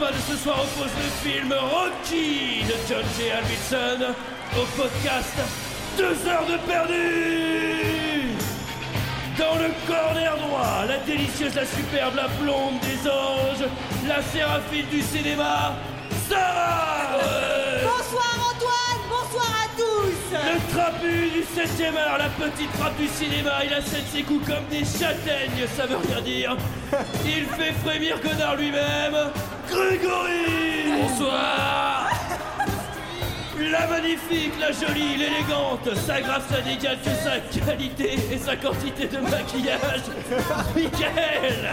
combat de ce soir oppose le film Rocky de John J. Alvinson au podcast Deux heures de perdu. Dans le corner droit, la délicieuse, la superbe, la blonde des anges, la séraphine du cinéma, Sarah. Bonsoir Antoine, bonsoir à tous. Le trapu du 7ème art, la petite trappe du cinéma, il a sept ses coups comme des châtaignes, ça veut rien dire. Il fait frémir Godard lui-même, Grégory Bonsoir La magnifique, la jolie, l'élégante, sa grâce ça n'égale que sa qualité et sa quantité de maquillage, Michael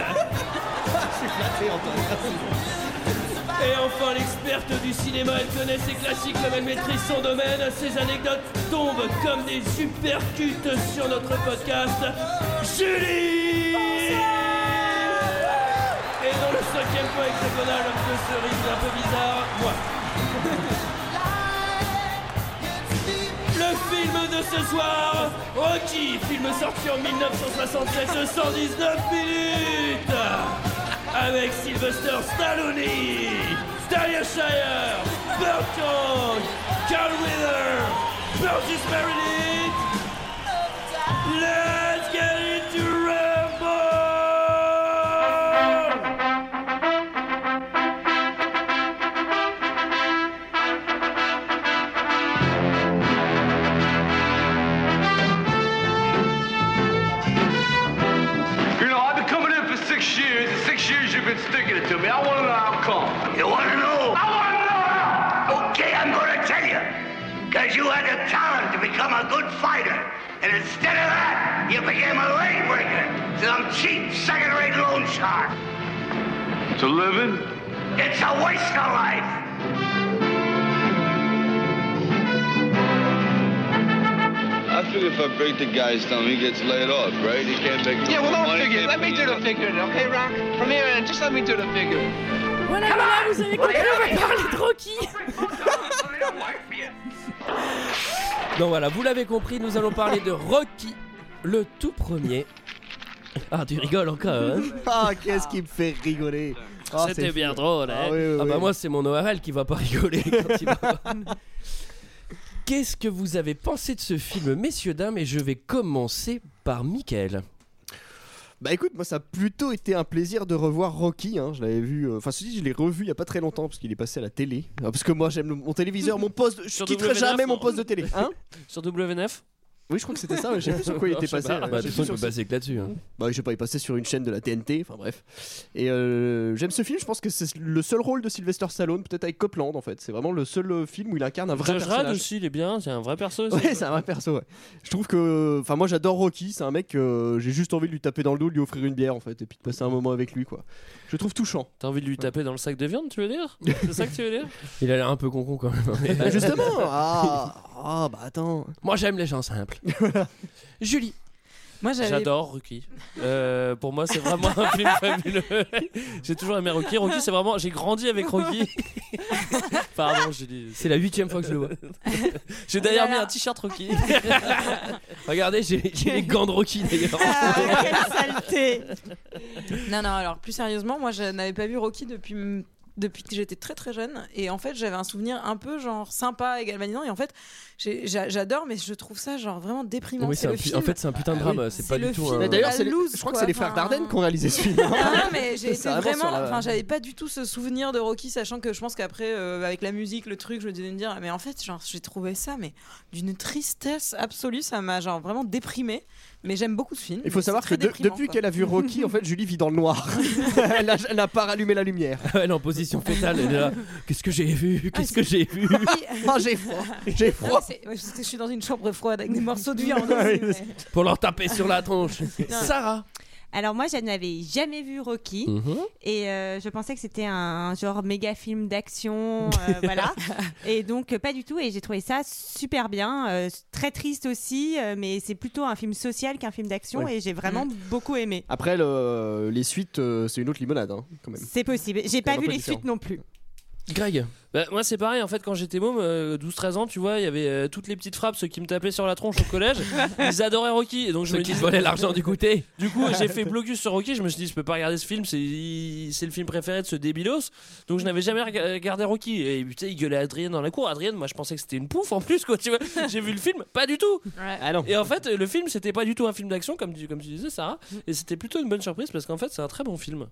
et enfin, l'experte du cinéma, elle connaît ses classiques comme elle maîtrise son domaine. Ses anecdotes tombent comme des supercutes sur notre podcast. Julie point hexagonal, un peu cerise un peu bizarre. Le film de ce soir, Rocky, film sorti en 1967 de 119 minutes avec Sylvester Stallone, Talia Shire, Burt Carl Wheeler, Burgess Meredith. Been sticking it to me. I want to know how come. You want to know? I want to know how. Okay, I'm going to tell you. Because you had the talent to become a good fighter. And instead of that, you became a leg breaker. Some cheap, second-rate loan shark. To living? It's a waste of life. If I break the guy's thumb, he gets laid off, right? He can't make Yeah, well, don't figure. Let me do the figure, okay, Rock? From here on, just let me do the figure. Voilà, voilà, vous avez compris, on va parler de Rocky. Donc voilà, vous l'avez compris, nous allons parler de Rocky, le tout premier. Ah, tu rigoles encore, hein? Ah, qu'est-ce qui me fait rigoler? Ah, C'était bien fou. drôle, hein? Ah, oui, oui, Ah bah oui. moi c'est mon ORL qui va pas rigoler quand il va Qu'est-ce que vous avez pensé de ce film, messieurs, dames Et je vais commencer par Michael. Bah écoute, moi ça a plutôt été un plaisir de revoir Rocky. hein. Je l'avais vu, euh, enfin ceci, je l'ai revu il y a pas très longtemps parce qu'il est passé à la télé. Ah, Parce que moi j'aime mon téléviseur, mon poste. Je Sur quitterai W9, jamais mon non poste de télé. Hein Sur W9 Oui, je crois que c'était ça. mais Je sais plus sur quoi il était passé. pas. euh, Bah, je sais de toute façon, il peut passer que là-dessus. hein. Bah, je sais pas, il passait sur une chaîne de la TNT, enfin bref. Et euh, j'aime ce film, je pense que c'est le seul rôle de Sylvester Stallone, peut-être avec Copland en fait. C'est vraiment le seul euh, film où il incarne un vrai Rad personnage. aussi, il est bien, c'est un vrai perso aussi. Ouais, c'est un vrai perso, ouais. Je trouve que. Enfin, moi j'adore Rocky, c'est un mec que j'ai juste envie de lui taper dans le dos, de lui offrir une bière en fait, et puis de passer un moment avec lui quoi. Je le trouve touchant. T'as envie de lui taper dans le sac de viande, tu veux dire C'est ça que tu veux dire Il a l'air un peu con quand même. mais- Bah, justement Ah, ah, bah attends Moi j'aime les gens simples. Julie. Moi. J'adore Rocky. Euh, pour moi, c'est vraiment un film fabuleux. J'ai toujours aimé Rocky. Rocky, c'est vraiment. J'ai grandi avec Rocky. Pardon, Julie. C'est la huitième fois que je le vois. J'ai d'ailleurs Oh mis un t-shirt Rocky. Regardez, j'ai j'ai les gants de Rocky d'ailleurs. Ah, quelle saleté Non, non, alors plus sérieusement, moi je n'avais pas vu Rocky depuis, depuis que j'étais très très jeune. Et en fait, j'avais un souvenir un peu genre sympa et galvanisant. Et en fait, j'adore, mais je trouve ça genre vraiment déprimant. Oui, c'est c'est un le film. en fait, c'est un putain de Ah drame. C'est C'est pas du tout. un- d'ailleurs, je crois que c'est les frères Dardenne qui ont réalisé ce film. hein. Non, mais j'ai C'est été vraiment la- Enfin, j'avais pas du tout ce souvenir de Rocky, sachant que je pense qu'après, euh, avec la musique, le truc, je me disais me dire, mais en fait, genre, j'ai trouvé ça, mais d'une tristesse absolue, ça m'a genre vraiment déprimé. Mais j'aime beaucoup ce film. Il faut savoir que de- depuis qu'elle a vu Rocky, en fait, Julie vit dans le noir. elle n'a pas rallumé la lumière. Elle est en position fétale. Elle est là. Qu'est-ce que j'ai vu? Qu'est-ce que j'ai vu? Oh, j'ai froid. J'ai froid. mais c'est- ouais, parce que je suis dans une chambre froide avec des morceaux de viande. Ouais, aussi, mais- Pour leur taper sur la tronche. Sarah. Alors moi, je n'avais jamais vu Rocky Mhm. et euh, je pensais que c'était un genre méga film d'action, euh, voilà. Et donc pas du tout. Et j'ai trouvé ça super bien, euh, très triste aussi, mais c'est plutôt un film social qu'un film d'action Ouais. et j'ai vraiment beaucoup aimé. Après, le- les suites, c'est une autre limonade, hein, quand même. C'est possible. J'ai pas vu les différent. suites non plus. Greg. Bah, moi c'est pareil en fait quand j'étais môme, euh, 12-13 ans, tu vois, il y avait euh, toutes les petites frappes, ceux qui me tapaient sur la tronche au collège, ils adoraient Rocky et donc je Ceux me qui disais- te volaient l'argent du goûter. Du coup j'ai fait blocus sur Rocky, je me suis dit je peux pas regarder ce film, c'est c'est le film préféré de ce débilos, donc je n'avais jamais rega- regardé Rocky et putain il gueulait Adrien dans la cour, Adrien moi je pensais que c'était une pouffe en plus quoi, tu vois, j'ai vu le film, pas du tout. Ah non. Et en fait le film c'était pas du tout un film d'action comme tu, comme tu disais Sarah, et c'était plutôt une bonne surprise parce qu'en fait c'est un très bon film.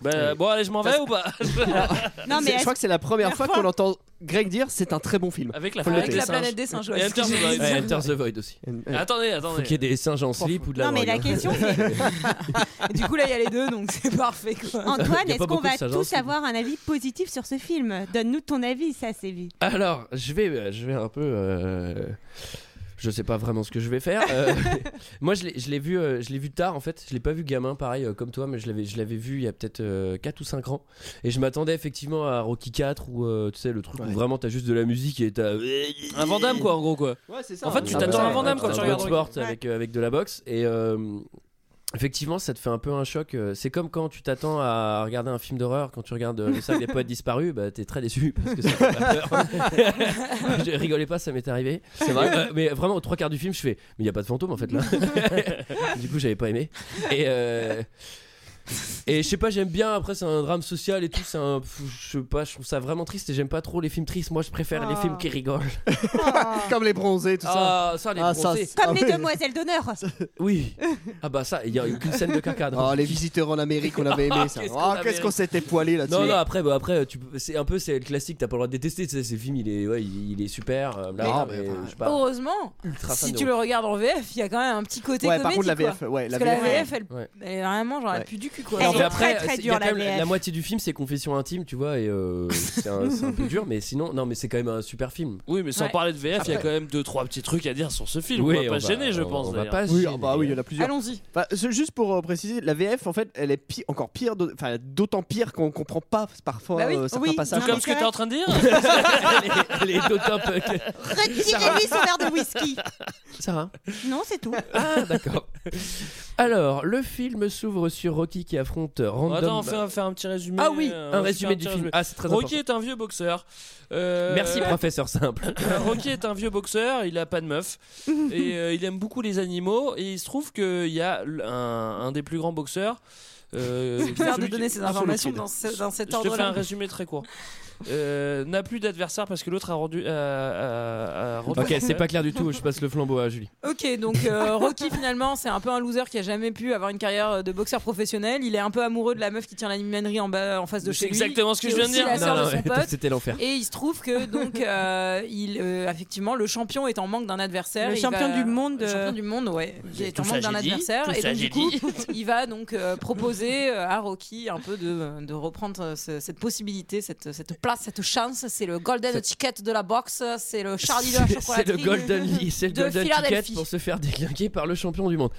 Bah, bon allez je m'en vais ou pas? Non, mais C'est- je crois que c'est la première fois qu'on entend Greg dire c'est un très bon film. Avec la, Faut Avec la planète des singes. ouais, Et Enter the Void. dit. Ouais, Enter the Void aussi. Euh, Attendez, Faut attendez. qu'il y ait des singes en slip ou de la Non, mais la hein. question c'est Et Du coup, là, il y a les deux, donc c'est parfait. Quoi. Antoine, est-ce qu'on va tous avoir un avis positif sur ce film? Donne-nous ton avis, ça vu. Alors, je vais, euh, je vais un peu. euh, Je sais pas vraiment ce que je vais faire. Euh, moi, je l'ai vu, euh, je l'ai vu tard en fait. Je l'ai pas vu gamin, pareil euh, comme toi, mais je l'avais, je l'avais vu il y a peut-être 4 ou 5 ans. Et je m'attendais effectivement à Rocky 4 ou euh, tu sais le truc Ouais. où vraiment t'as juste de la musique et t'as. Un Vandame quoi en gros quoi. Ouais, c'est ça. En fait, tu Un t'attends peu à ça, Van Damme ouais, quand un tu regardes sport avec, euh, avec de la boxe et euh, effectivement ça te fait un peu un choc euh, c'est comme quand tu t'attends à regarder un film d'horreur quand tu regardes euh, le sac des poètes disparus bah t'es très déçu parce que ça fait pas peur. Je rigolais pas ça m'est arrivé. C'est vrai mais vraiment aux trois quarts du film je fais mais il y a pas de fantôme en fait là. Du coup j'avais pas aimé. Et euh, et je sais pas, j'aime bien. Après, c'est un drame social et tout. C'est un, je sais pas, je trouve ça vraiment triste et j'aime pas trop les films tristes. Moi, je préfère les Oh. films qui rigolent. Comme les bronzés, tout ça. Ah, ça, les Ah, bronzés. Comme Ah les oui. demoiselles d'honneur. Oui. Ah bah ça, il y a qu'une scène de caca. Oh, les visiteurs en Amérique, on avait aimé ça. Qu'est-ce qu'on Oh, s'était poilé là-dessus. Non non après bah après tu c'est un peu c'est le classique t'as pas le droit de détester tu sais, ce film il est ouais il, est super euh, Mais- mais, mais pas Heureusement, si tu le regardes en VF, il y a quand même un petit côté Ouais, comédie. par contre, la. VF, ouais, la VF, elle, est vraiment genre elle pue du cul quoi. Elle est très, après, très a dure, quand la même la, moitié du film, c'est confession intime, tu vois, et euh, c'est un, c'est un peu dur, mais sinon, non, mais c'est quand même un super film. Oui, mais sans Ouais. parler de VF, il y a Après- quand même deux trois petits trucs à dire sur ce film. Oui, on va pas on se va- gêner, je on- pense. On va d'ailleurs. pas se Oui, gêner. ah bah oui, il y en a plusieurs. Allons-y. Enfin, ce- juste pour euh, préciser, la VF en fait, elle est pi- encore pire, d'au- enfin d'autant pire qu'on comprend pas parfois Bah oui. euh, certains Oui, passages. non, Comme mais ce que c'est t'es en train de dire elle est, elle est d'autant peu que- Retirez-lui son verre de whisky. Sarah Non, c'est tout. Ah, d'accord. Alors, le film s'ouvre sur Rocky qui affronte Random. Attends, on fait un, faire un petit résumé. ah oui, euh, un on fait résumé du film. Ah, c'est très Rocky important. est un vieux boxeur. Euh, Merci, professeur simple. Euh, Rocky est un vieux boxeur, il a pas de meuf et euh, il aime beaucoup les animaux et il se trouve qu'il y a un, un des plus grands boxeurs. Euh, C'est bizarre de qui- donner ces informations dans, ce- dans cet Je te fais un ordre-là. résumé très court. Euh, n'a plus d'adversaire parce que l'autre a rendu. a- a rendu- Ok, c'est pas clair du tout, je passe le flambeau à Julie. Ok, donc euh, Rocky finalement c'est un peu un loser qui a jamais pu avoir une carrière de boxeur professionnel. Il est un peu amoureux de la meuf qui tient l'animanerie en bas en face de chez lui. exactement ce que je viens de aussi dire. Non, de son pote. C'était l'enfer. Et il se trouve que donc euh, il euh, effectivement le champion est en manque d'un adversaire. Le champion va- du monde, Le euh, champion du monde, ouais. Il est en manque d'un adversaire et donc du coup il va donc euh, proposer euh, à Rocky un peu de, de reprendre euh, ce- cette possibilité, cette, cette place, cette chance. C'est le golden ticket de la boxe, c'est le Charlie de la C'est c'est chocolaterie. le Golden le de Golden Ticket pour se faire déglinguer par le champion du monde.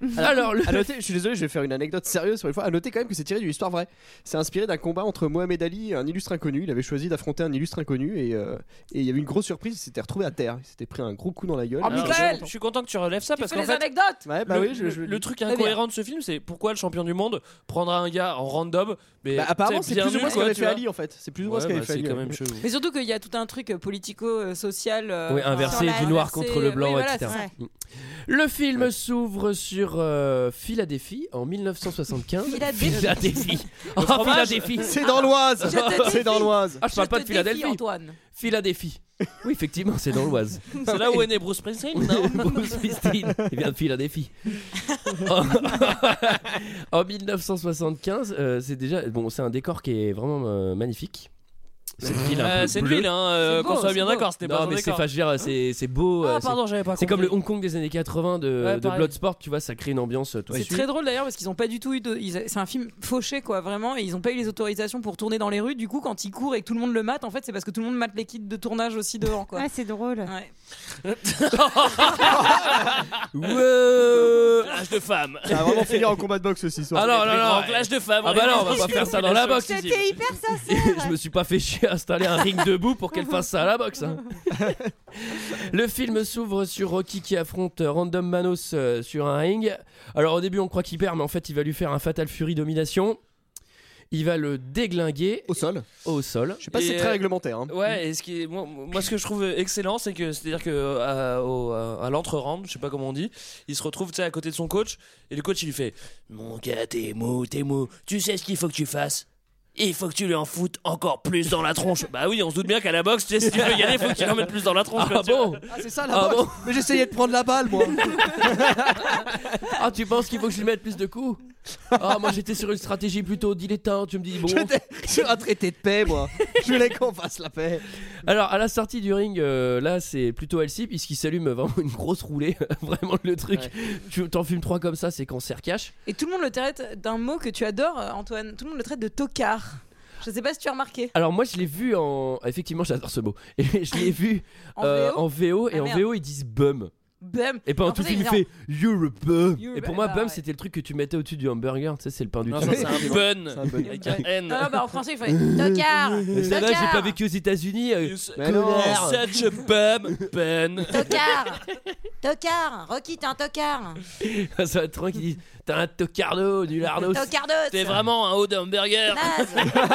Alors, le... À noter, je suis désolé, je vais faire une anecdote sérieuse pour une fois. À noter quand même que c'est tiré d'une histoire vraie. C'est inspiré d'un combat entre Mohamed Ali et un illustre inconnu. Il avait choisi d'affronter un illustre inconnu et, euh, et il y avait une grosse surprise. Il s'était retrouvé à terre. Il s'était pris un gros coup dans la gueule. Oh, Michael je, suis content que tu relèves ça Tu parce fais qu'en les fait. anecdotes Ouais, bah le, oui, je, je- le- le truc incohérent de ce film, c'est pourquoi le champion du monde prendra un gars en random. Mais Bah, apparemment, c'est plus ou moins ce qu'avait fait. Ali en fait. C'est plus ou moins ce qu'avait bah, fait Ali. Mais surtout qu'il y a tout un truc politico-social. euh, Oui, inversé du noir contre le blanc, etc. Le film s'ouvre sur euh, Philadelphie en 1975. Philadelphie. Philadelphie. Oh. Philadelphie. C'est dans l'Oise C'est dans l'Oise Ah, je parle Je pas de Philadelphie. Antoine. Philadelphie. Oui, effectivement, c'est dans l'Oise. C'est là où est né Bruce Springsteen non Bruce Springsteen. Il vient de Philadelphie. en, en 1975, euh, c'est déjà bon, c'est un décor qui est vraiment euh, magnifique. C'est une ville un Euh, C'est une ville, hein, euh, qu'on soit bien d'accord, c'était pas Non, mais c'est, enfin, je veux dire, c'est, c'est beau. euh, Ah, c'est- pardon, j'avais pas c'est comme le. Hong Kong des années 80 de, Ouais, de pareil. Bloodsport, tu vois, ça crée une ambiance euh, tout de C'est suite. très drôle d'ailleurs parce qu'ils ont pas du tout eu de. ils C'est un film fauché quoi, vraiment, et ils ont pas eu les autorisations pour tourner dans les rues. Du coup, quand ils courent et que tout le monde le mate, en fait, c'est parce que tout le monde mate les kits de tournage aussi dehors quoi. Ah, c'est drôle. Ouais. Ouais. De femmes. Ça va vraiment finir en combat de boxe aussi ce soir. Ah non, non, non. grands clash de femmes. Ah bah non, on va pas faire ça dans la boxe ici. C'était hyper sincère. je me suis pas fait chier à installer un ring debout pour qu'elle fasse ça à la boxe. hein. le film s'ouvre sur Rocky qui affronte Random Manos euh, sur un ring. Alors au début on croit qu'il perd, mais en fait il va lui faire un Fatal Fury domination. Il va le déglinguer Au sol. au sol. Je sais pas si c'est très euh, réglementaire. hein. Ouais, et ce qui est, moi, moi, ce que je trouve excellent, c'est que c'est-à-dire que à, au- à l'entre-round, je sais pas comment on dit, il se retrouve tu sais, à côté de son coach et le coach il lui fait Mon gars, t'es mou, t'es mou. Tu sais ce qu'il faut que tu fasses il faut que tu lui en foutes encore plus dans la tronche. Bah oui, on se doute bien qu'à la boxe, tu sais, si tu veux gagner, il faut que tu lui en mettes plus dans la tronche. Ah bon Ah, c'est ça Ah la boxe bon Mais j'essayais de prendre la balle, moi. Ah, tu penses qu'il faut que je lui mette plus de coups? Ah, moi j'étais sur une stratégie plutôt dilettante. Tu me dis bon. J'étais sur un traité de paix, moi. Je voulais qu'on fasse la paix. Alors à la sortie du ring, euh, là c'est plutôt Elsie puisqu'il s'allume vraiment une grosse roulée. vraiment le truc. Tu t'en fumes trois comme ça, c'est cancer cash. Et tout le monde le traite d'un mot que tu adores, euh, Antoine. Tout le monde le traite de tocard. Je sais pas si tu as remarqué. Alors moi je l'ai vu en. Effectivement j'adore ce mot. Et je l'ai vu En euh, VO en VO et Ah, en merde. VO ils disent bum. Bum. Et pendant En tout film il fait You're a bum. You're Et pour moi Bah bum ouais. c'était le truc que tu mettais au-dessus du hamburger. Tu sais c'est le pain du ça c'est un bun C'est un bun. avec un N. Non, non, bah en français, il fait tocard. Mais ça va, j'ai pas vécu aux États-Unis. Such a bum, bun. Tocard. Tocard. Rocky, t'es un tocard. ça va être trop qui disent T'as un tocardo, du lardos. Tocardos. T'es vraiment un haut d'hamburger.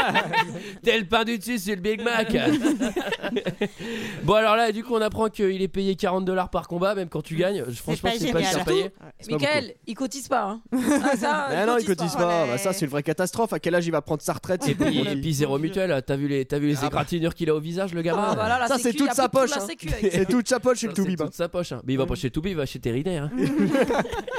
T'es le pain du dessus, c'est le Big Mac. bon alors là, du coup, on apprend qu'il est payé 40 dollars par combat, même quand tu gagnes. Franchement, c'est pas cher payé. C'est Michael, il cotise pas. Hein. Ah, ça, non, il cotise pas. Ouais. Bah, ça, c'est une vraie catastrophe. À quel âge il va prendre sa retraite Et c'est puis, pour et puis zéro mutuelle, t'as vu les, t'as vu les Ah bah. égratignures qu'il a au visage, le gamin Ah, voilà, la Ça, c'est toute sa poche, la hein. C'est toute sa poche chez Ça, le c'est Toubib. hein. toute sa poche. hein. Mais il va pas chez Toubib, il va chez Terrinaire. hein.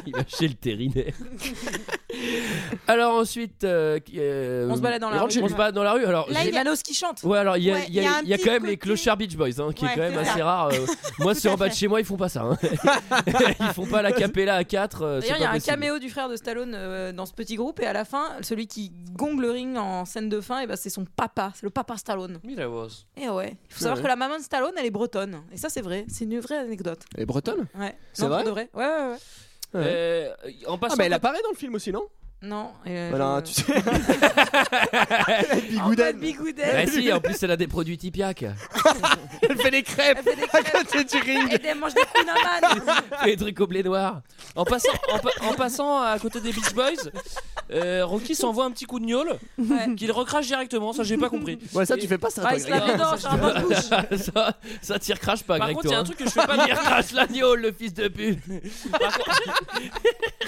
il va chez le Terrinaire. alors ensuite, euh, euh, On se balade dans la il rue. rentre chez lui. On se balade dans la rue. Alors, Là, j'ai- Les Manos qui chantent. Ouais, alors il y a, Ouais, il y a- il y a un il y a petit quand même les côté- clochards Beach Boys, hein, qui Ouais, est quand même c'est assez ça. rare. euh. moi, c'est en bas de fait. chez moi, ils font pas ça. hein. ils font pas la capella à 4 D'ailleurs, il y a un caméo du frère de Stallone euh, dans ce petit groupe, et à la fin, celui qui gongle le ring en scène de fin, et ben, c'est son papa, c'est le papa Stallone. Et ouais, il faut savoir Ouais. que la maman de Stallone, elle est bretonne, et ça, c'est vrai, c'est une vraie anecdote. Et bretonne? Ouais. C'est Non, pour vrai? de vrai. Ouais, ouais, ouais. Euh, en passant. Ah, mais elle apparaît dans le film aussi, non? Non. et, Voilà, je- tu sais. Bigouden. bigouden. Ah si, en plus, elle a des produits Tipiak. Elle fait des crêpes Elle fait des à crêpes côté du ring. et des manches de kunaman. des trucs au blé noir. En passant, en, pa- en passant à côté des Beach Boys, euh, Rocky s'envoie un petit coup de gnôle Ouais. qu'il recrache directement. Ça, j'ai pas compris. Ouais, ça, tu fais pas ça, Ah, il se lave un bouche. ça, ça tire crache pas, Par Greg, contre, il y a un hein. truc que je fais pas. Il crache l'agneau, le fils de pute.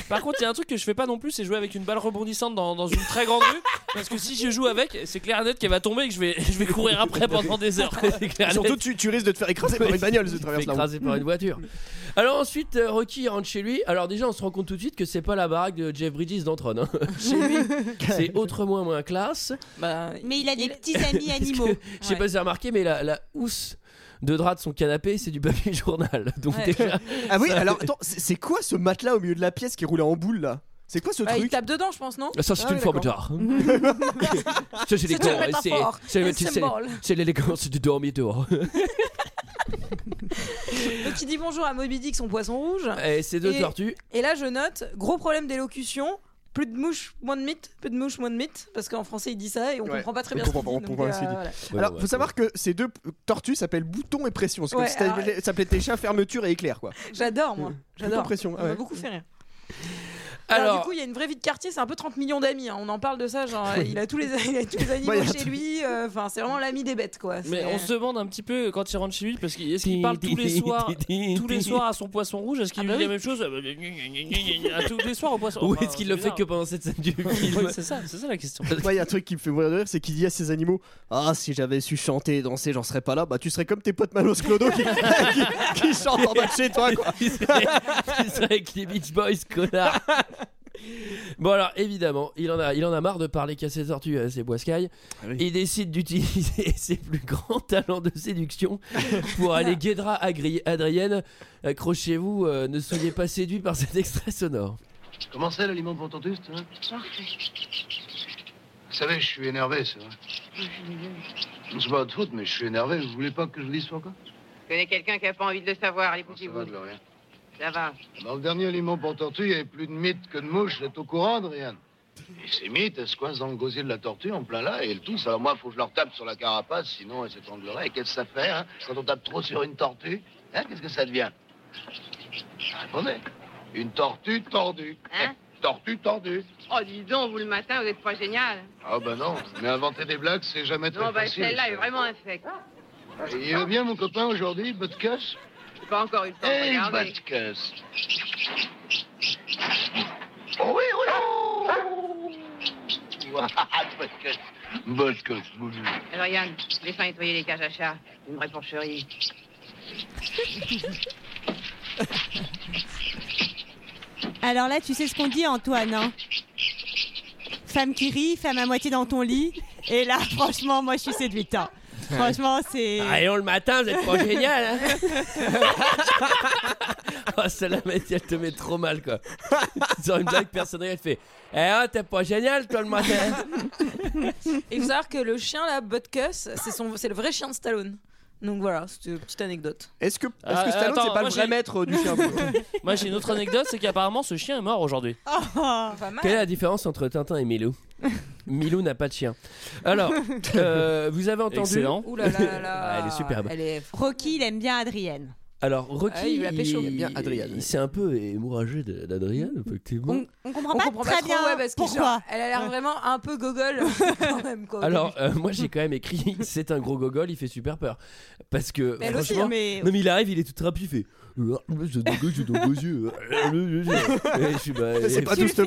Par contre, il y a un truc que je fais pas non plus, c'est jouer avec une balle rebondissante dans, dans une très grande rue. Parce que si je joue avec, c'est clair et net qu'elle va tomber et que je vais, je vais courir après pendant des heures. Surtout, tu, tu risques de te faire écraser par une bagnole si tu traverses la route. écraser par une voiture. Alors ensuite, euh, Rocky rentre chez lui. Alors déjà, on se rend compte tout de suite que c'est pas la baraque de Jeff Bridges d'Antron. hein. chez lui, c'est autrement moins classe. Bah, Mais il a des il- petits amis animaux. Je sais Ouais. pas si vous avez remarqué, mais la, la housse de drap de son canapé, c'est du papier journal. Donc Ouais. déjà, Ah oui, Ça- alors attends, c'est c'est quoi ce matelas au milieu de la pièce qui roulait en boule là? C'est quoi ce il truc tape dedans, je pense, non ça c'est Ah une forme d'art. Ça, c'est C'est l'élégance, une métaphore, c'est- l'élégance du dormitoire. Donc il dit bonjour à Moby Dick, son poisson rouge. Et ces deux Et- tortues. Et là, je note, gros problème d'élocution. Plus de mouches, moins de mythes. Peu de mouches, moins de mythes. Parce qu'en français, il dit ça et on Ouais. comprend pas très On bien ce qu'il comprend dit. pas, on comprend ce euh, dit. voilà. Alors, faut savoir que ces deux tortues s'appellent Bouton et Pression. C'est comme Ouais, si ça alors- s'appelait- ça s'appelait tes chiens Fermeture et Éclair quoi. J'adore, moi. J'adore. pression, Ça ah ouais. m'a beaucoup fait rire. Alors, Alors, du coup, il y a une vraie vie de quartier, c'est un peu 30 millions d'amis. hein. On en parle de ça, genre, il a tous les, il a tous les animaux Ouais, il y a chez tout. lui. euh, Enfin, c'est vraiment l'ami des bêtes, quoi. Mais C'est- on se demande un petit peu quand il rentre chez lui, parce qu'il est-ce qu'il parle tous les soirs tous les soirs à son poisson rouge? Est-ce qu'il Ah lui bah dit oui. la même chose? À tous les soirs au poisson Ou Enfin, est-ce qu'il le c'est fait bizarre. que pendant cette scène du film? Ouais, C'est ça, c'est ça la question. Moi, il y a un truc qui me fait mourir de rire, c'est qu'il dit à ses animaux Ah, si j'avais su chanter et danser, j'en serais pas là. Bah, tu serais comme tes potes Manos Clodo qui, qui, qui chantent en bas de chez toi, quoi. Il serait, il serait avec les Beach Boys, connard. Bon alors évidemment, il en a, il en a marre de parler qu'à ses tortues, à ses boiscailles. oui. Il décide d'utiliser ses plus grands talents de séduction pour aller Guédra Agri- Adrienne. Accrochez-vous, euh, ne soyez pas séduits par cet extrait sonore. Comment c'est l'aliment pour ton hein? Vous savez, je suis énervé, c'est vrai. C'est pas votre faute, mais je suis énervé. Vous voulez pas que je vous dise pourquoi Je connais quelqu'un qui a pas envie de le savoir. Va, poussez-vous. Gloria. Ça va. Dans le dernier aliment pour tortue, il y avait plus de mythes que de mouches. Vous êtes au courant, Adrienne Et ces mythes, elles se coincent dans le gosier de la tortue en plein là et elles toussent. Alors moi, faut que je leur tape sur la carapace, sinon elles s'étrangleraient. Et qu'est-ce que ça fait, hein Quand on tape trop sur une tortue, hein, qu'est-ce que ça devient? Répondez. Une tortue tordue. Hein? Tortue tordue. Oh, dis donc, vous le matin, vous êtes pas génial. Ah bah non, mais inventer des blagues, c'est jamais très Non, bah facile. celle-là est vraiment infecte. Il va bien mon copain aujourd'hui, Butkus J'ai pas encore eu le temps de Hey, regarder. Oh oui, oui boulou. Alors Yann, laisse-moi nettoyer les cages à chat. Une vraie porcherie. Alors là, tu sais ce qu'on dit, Antoine. hein? Femme qui rit, femme à moitié dans ton lit. Et là, franchement, moi, je suis séduite. hein. Franchement, c'est. Rayon le matin, vous êtes pas génial, hein? Oh, celle-là, mais elle te met trop mal, quoi. Sur une blague personnelle, elle fait Eh, oh, t'es pas génial, toi, le matin Et il faut savoir que le chien là, Butkus, c'est son, c'est le vrai chien de Stallone. Donc voilà, c'était une petite anecdote. Est-ce que, est-ce Ah, que Stallone, attends, c'est pas moi, le vrai maître du chien Moi j'ai une autre anecdote, c'est qu'apparemment ce chien est mort aujourd'hui. Quelle est la différence entre Tintin et Milou? Milou n'a pas de chien. Alors, euh, vous avez entendu Excellent. Ouh là là là là. Ah, elle est superbe. Elle est Rocky, il aime bien Adrienne. Alors, Rocky, Ah, il bien s'est un peu émouragé d'Adrienne, effectivement. On, on comprend On pas comprend très pas bien trop, ouais, parce que pourquoi. genre, elle a l'air vraiment un peu gogol quand même. Quoi, Alors, euh, moi j'ai quand même écrit c'est un gros gogol, il fait super peur. Parce que Mais elle aussi, franchement, mais- non mais il arrive, il est tout trapu, il fait j'ai des gosses, j'ai des gros yeux. Et je suis, bah, C'est pas tout ce quoi.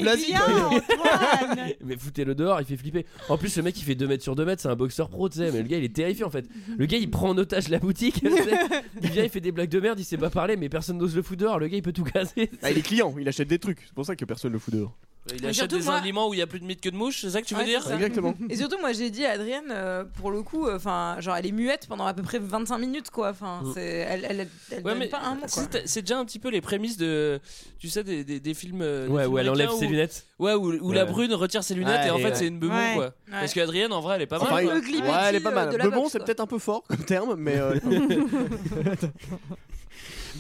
Antoine. Mais foutez-le dehors, il fait flipper. En plus, le mec il fait 2 mètres sur 2 mètres, c'est un boxeur pro, tu sais. Mais le gars il est terrifié en fait. Le gars il prend en otage la boutique. il vient, il fait des blagues de merde, il sait pas parler, mais personne n'ose le foutre dehors. Le gars il peut tout casser. Ah, il est client, il achète des trucs. C'est pour ça que personne le fout dehors. Il Mais achète surtout, des moi- aliments où il y a plus de mythes que de mouches, c'est ça que tu veux Ouais, dire c'est ça. Exactement. Et surtout, moi j'ai dit à Adrienne, euh, pour le coup, enfin, genre elle est muette pendant à peu près 25 minutes quoi. Enfin, Mm. c'est, elle, elle, elle Ouais, donne mais pas un mot quoi. c'est c'est déjà un petit peu les prémices de, tu sais, des, des, des films. euh, des Ouais, films où elle enlève américains ses où- lunettes. Ouais, où, où Ouais. la brune retire ses lunettes Ouais, et en et fait ouais. c'est une bebon Ouais. quoi. Ouais. Parce qu'Adrienne en vrai elle est pas Enfin, mal. il- quoi. Ugly ouais, elle est pas mal. euh, de la Bebon, boxe, c'est quoi. peut-être un peu fort comme terme, mais euh,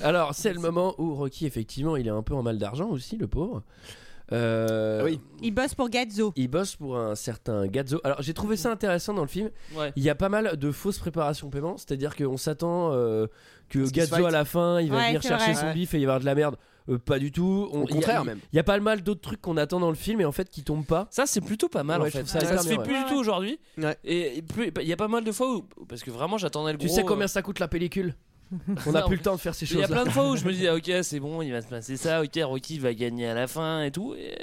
Alors, c'est le moment où Rocky, effectivement, il est un peu en mal d'argent aussi, le pauvre. Euh, oui. Il bosse pour Gazzo. Il bosse pour un certain Gazzo. Alors j'ai trouvé ça intéressant dans le film. Ouais. Il y a pas mal de fausses préparations paiement, c'est-à-dire qu'on s'attend euh, que Gazzo à la fin, il va Ouais, venir chercher vrai. son Ouais. bif et il va y avoir de la merde. Euh, pas du tout. On- Au il y a- contraire, il- même. Il y a pas mal d'autres trucs qu'on attend dans le film et en fait qui tombent pas. Ça c'est plutôt pas mal Ouais, en fait. ça se fait plus du tout aujourd'hui. Ouais. Et il y a pas mal de fois où parce que vraiment j'attendais le Tu gros. sais combien euh, ça coûte la pellicule? On n'a plus le temps de faire ces Il y choses. a plein de fois où je me dis ah, ok c'est bon il va se passer ça ok Rocky va gagner à la fin et tout et...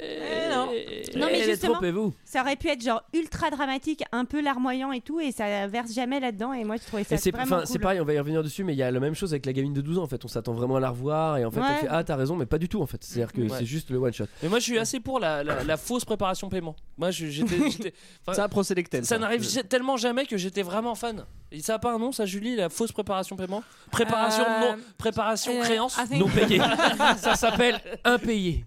non. Non, mais est justement- trop et vous. Ça aurait pu être genre ultra dramatique, un peu larmoyant et tout, et ça verse jamais là-dedans. Et moi, je trouvais ça Et c'est vraiment enfin, cool. c'est pareil, on va y revenir dessus, mais il y a la même chose avec la gamine de 12 ans. En fait, on s'attend vraiment à la revoir et en fait, Ouais. on fait ah t'as raison, mais pas du tout en fait. C'est-à-dire que Ouais. c'est juste le one shot. mais moi je suis assez pour la, la, la fausse préparation paiement moi j'étais j'étais- enfin, c'est un procédé que ça n'arrive tellement jamais que j'étais vraiment fan et ça a pas un nom ça Julie la fausse préparation paiement préparation Euh, non préparation euh, créance I think- Non payé. ça s'appelle impayé.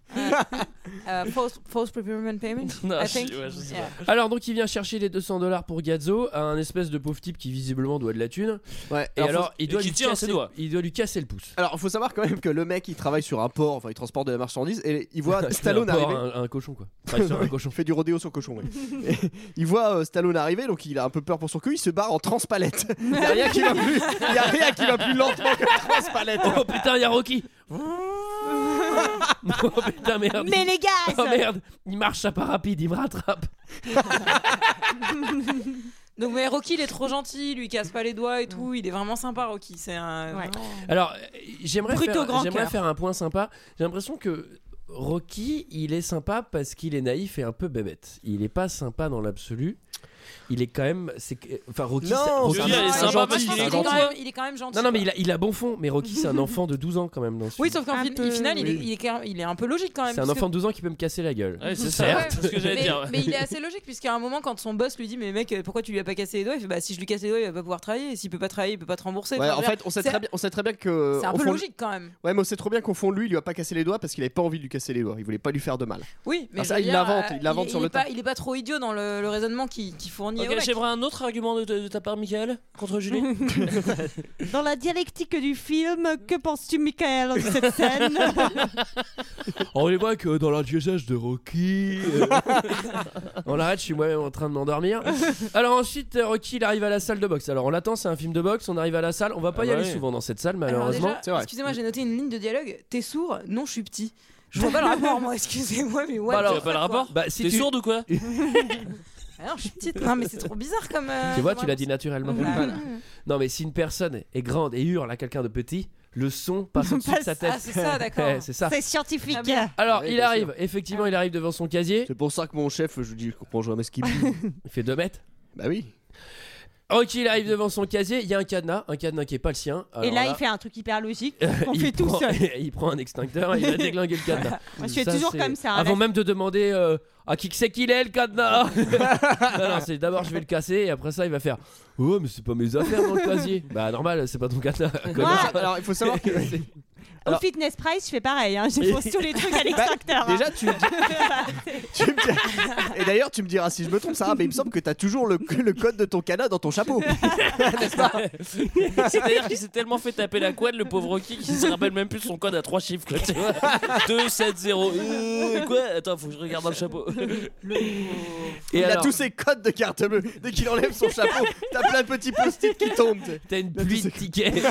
Euh, false, false preparation payment? Non, I je- think? ouais, je sais Yeah. Alors donc il vient chercher les 200 dollars pour Gazzo, à un espèce de pauvre type qui visiblement doit de la thune. Ouais. Et alors, il et doit qui lui tient casser, ses doigts. il doit lui casser le pouce. Alors, faut savoir quand même que le mec, il travaille sur un port, enfin, il transporte de la marchandise, et il voit Stallone Un porc, arriver. un, un cochon quoi. Enfin, sur un cochon. Il fait du rodéo sur cochon, ouais. Et il voit euh, Stallone arriver, donc il a un peu peur pour son cul, il se barre en transpalette. Il y a rien qui va plus, il y a rien qui va plus lentement que la transpalette. Oh putain, il y a Rocky. oh putain merde. Mais les gars Oh merde, il marche ça pas rapide, il me rattrape. Donc, mais Rocky, il est trop gentil, il lui casse pas les doigts et tout. Il est vraiment sympa, Rocky. C'est un. Ouais. vraiment- Alors, j'aimerais faire, grand j'aimerais faire un point sympa. J'ai l'impression que Rocky, il est sympa parce qu'il est naïf et un peu bébête. Il est pas sympa dans l'absolu. Il est quand même, c'est enfin Rocky. Non, c'est- Rocky- Je veux dire, il est sympa parce qu'il qu'il quand même- Il est quand même gentil. Non non mais il a, il a bon fond. Mais Rocky c'est un enfant de 12 ans quand même dans ce Oui, film. sauf qu'en Un fin- peu, final, il est, oui. il, est, car- il est un peu logique quand même. C'est un parce enfant de 12 ans qui peut me casser la gueule. Ouais, c'est ça Ouais. c'est ce que j'allais mais, dire mais il est assez logique puisqu'à un moment quand son boss lui dit mais mec euh, pourquoi tu lui as pas cassé les doigts il fait bah si je lui casse les doigts il va pas pouvoir travailler et s'il peut pas travailler il peut pas te rembourser Ouais, Enfin, en je veux fait, on sait c'est- très bien, on sait très bien que. c'est un au peu fond- logique quand même Ouais, mais on sait trop bien qu'au fond de lui, il lui a pas cassé les doigts parce qu'il avait pas envie de lui casser les doigts. Il voulait pas lui faire de mal. oui mais Ah, je ça, veux il dire, l'invente, euh, il l'invente est- sur le est pas, il est pas trop idiot dans le, le raisonnement qui, qui Ok, mec. j'aimerais un autre argument de, de ta part Michael contre Julie Dans la dialectique du film, que penses-tu, Michael, de cette scène On les voit que dans la diocèse de Rocky. euh, on l'arrête, je suis moi-même en train de m'endormir. Alors ensuite, euh, Rocky il arrive à la salle de boxe. Alors on l'attend, c'est un film de boxe. On arrive à la salle. On va pas Ah y bah aller oui. souvent dans cette salle Alors malheureusement. déjà, C'est vrai. excusez-moi j'ai noté une ligne de dialogue t'es sourd non je suis petit Je vois pas le rapport, moi, excusez-moi, mais ouais. Bah alors, pas le rapport Bah, si T'es tu- sourde ou quoi Ah non, je suis petite. Non, mais c'est trop bizarre comme. euh, Tu vois, tu l'as dit naturellement. Bah, Voilà. Non, mais si une personne est grande et hurle à quelqu'un de petit, le son passe au-dessus de sa tête. Ah, c'est ça, d'accord. Ouais, c'est ça. C'est scientifique. Bien. Alors, il bien arrive, effectivement, il arrive devant son casier. C'est pour ça que mon chef, je lui dis, je comprends jamais ce qu'il dit. Il fait 2 mètres. bah oui. Ok, il arrive devant son casier. Il y a un cadenas, un cadenas qui est pas le sien. Et là, il fait un truc hyper logique. On il fait tout prend- seul. il prend un extincteur et il va déglinguer le cadenas. Moi, je suis Ça, toujours comme ça. Avant même de demander euh, à qui que c'est qu'il est le cadenas. non, non, c'est d'abord je vais le casser et après ça il va faire Oh, mais c'est pas mes affaires dans le casier. bah, normal, c'est pas ton cadenas. Alors, il faut savoir que. Au Alors- fitness price, je fais pareil. Hein. Je pose tous les trucs à l'extracteur. hein. Déjà, tu, tu me dis- Et d'ailleurs, tu me diras si je me trompe, Sarah, mais il me semble que t'as toujours le, le code de ton canard dans ton chapeau. N'est-ce pas C'est-à-dire qu'il s'est tellement fait taper la couenne, le pauvre Rocky, qu'il se rappelle même plus son code à trois chiffres. Quoi, tu vois 2, 7, 0. Euh, quoi? Attends, faut que je regarde dans le chapeau. Et il alors, a tous ses codes de carte bleue. Dès qu'il enlève son chapeau, t'as plein de petits post-it qui tombent. tu t'as une pluie de tickets.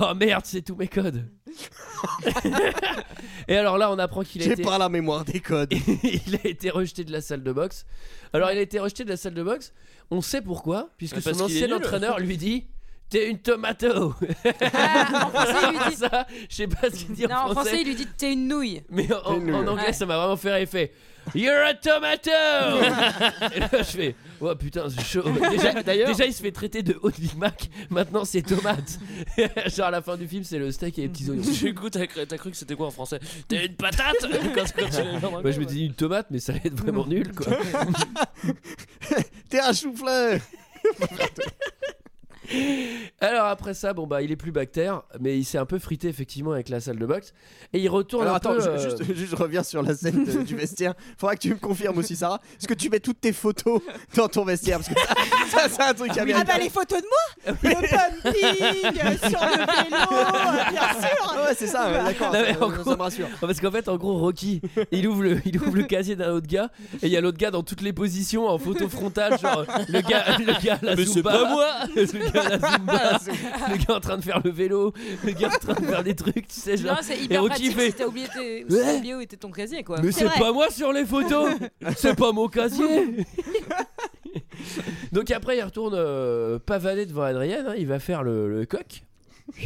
oh merde, c'est tous mes codes. et alors là, on apprend qu'il a J'ai été. pas la mémoire des codes. il a été rejeté de la salle de boxe. Alors, il a été rejeté de la salle de boxe. On sait pourquoi, puisque Ah, parce son qu'il est ancien nul. entraîneur lui dit T'es une tomato. Ah, en français, il lui dit. ça, je sais pas ce qu'il dit Non, en français. il lui dit T'es une nouille. Mais en, en- T'es nul. en anglais, Ouais. ça m'a vraiment fait fait You're a tomato Et là, je fais Oh putain, c'est chaud. Déjà, D'ailleurs- déjà, il se fait traiter de haut de Big Mac. Maintenant, c'est tomate. Genre, à la fin du film, c'est le steak et les petits oignons. Du coup, t'as cru, t'as cru que c'était quoi en français? T'es une patate quand, quand tu l'as Moi, je me dis une tomate, mais ça allait être vraiment nul, quoi. T'es un chou-fleur. Alors après ça, bon bah il est plus bactère, mais il s'est un peu frité effectivement avec la salle de boxe et il retourne Alors un attends, peu. je- euh, juste, juste, je reviens sur la scène de- du vestiaire. Faudra que tu me confirmes aussi, Sarah. Est-ce que tu mets toutes tes photos dans ton vestiaire? Parce que ça, ça, c'est un truc Ah américain. bah les photos de moi? Le pumping euh, sur le vélo, euh, bien sûr Ouais, c'est ça, ouais, d'accord. Non, mais ça, en ça gros- me rassure. Parce qu'en fait, en gros, Rocky, il ouvre le, il ouvre le casier d'un autre gars et il y a l'autre gars dans toutes les positions en photo frontale, genre le gars, le gars à la Mais c'est Zumba, pas moi le gars la Zumba, le gars en train de faire le vélo, le gars en train de faire des trucs, tu sais, genre. Non, c'est hyper pratique fait si t'as oublié, tes... Ouais. si t'as oublié où était ton casier, quoi. Mais C'est pas moi sur les photos C'est pas mon casier Donc après, il retourne euh, pavaner devant Adrienne, hein, il va faire le, le coq.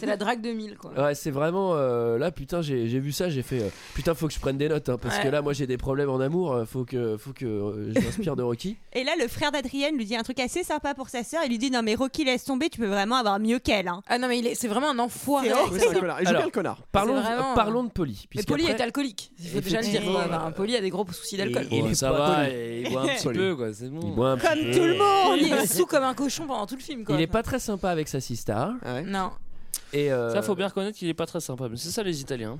C'est la drague 2000, quoi. Ouais, c'est vraiment euh, là, putain, j'ai j'ai vu ça, j'ai fait euh, putain, faut que je prenne des notes hein, parce Ouais. que là, moi, j'ai des problèmes en amour, euh, faut que, faut que euh, je m'inspire de Rocky. Et là, le frère d'Adrienne lui dit un truc assez sympa pour sa sœur. Il lui dit Non, mais Rocky, laisse tomber, tu peux vraiment avoir mieux qu'elle. Hein. Ah non, mais il est... c'est vraiment un enfoiré. C'est un connard. Il joue Alors, bien le connard. Parlons, vraiment- parlons de Polly. Mais Polly est alcoolique, il faut déjà le dire. Quoi. Enfin, Polly a des gros soucis d'alcool. Il ça va, il boit un petit peu, quoi, c'est bon. il boit un Comme tout le monde Il est sous comme un cochon pendant tout le film, quoi. Il est pas très sympa avec sa sister. Ah ouais. Non. Et euh, Ça, faut bien reconnaître qu'il est pas très sympa. Mais c'est ça, les Italiens.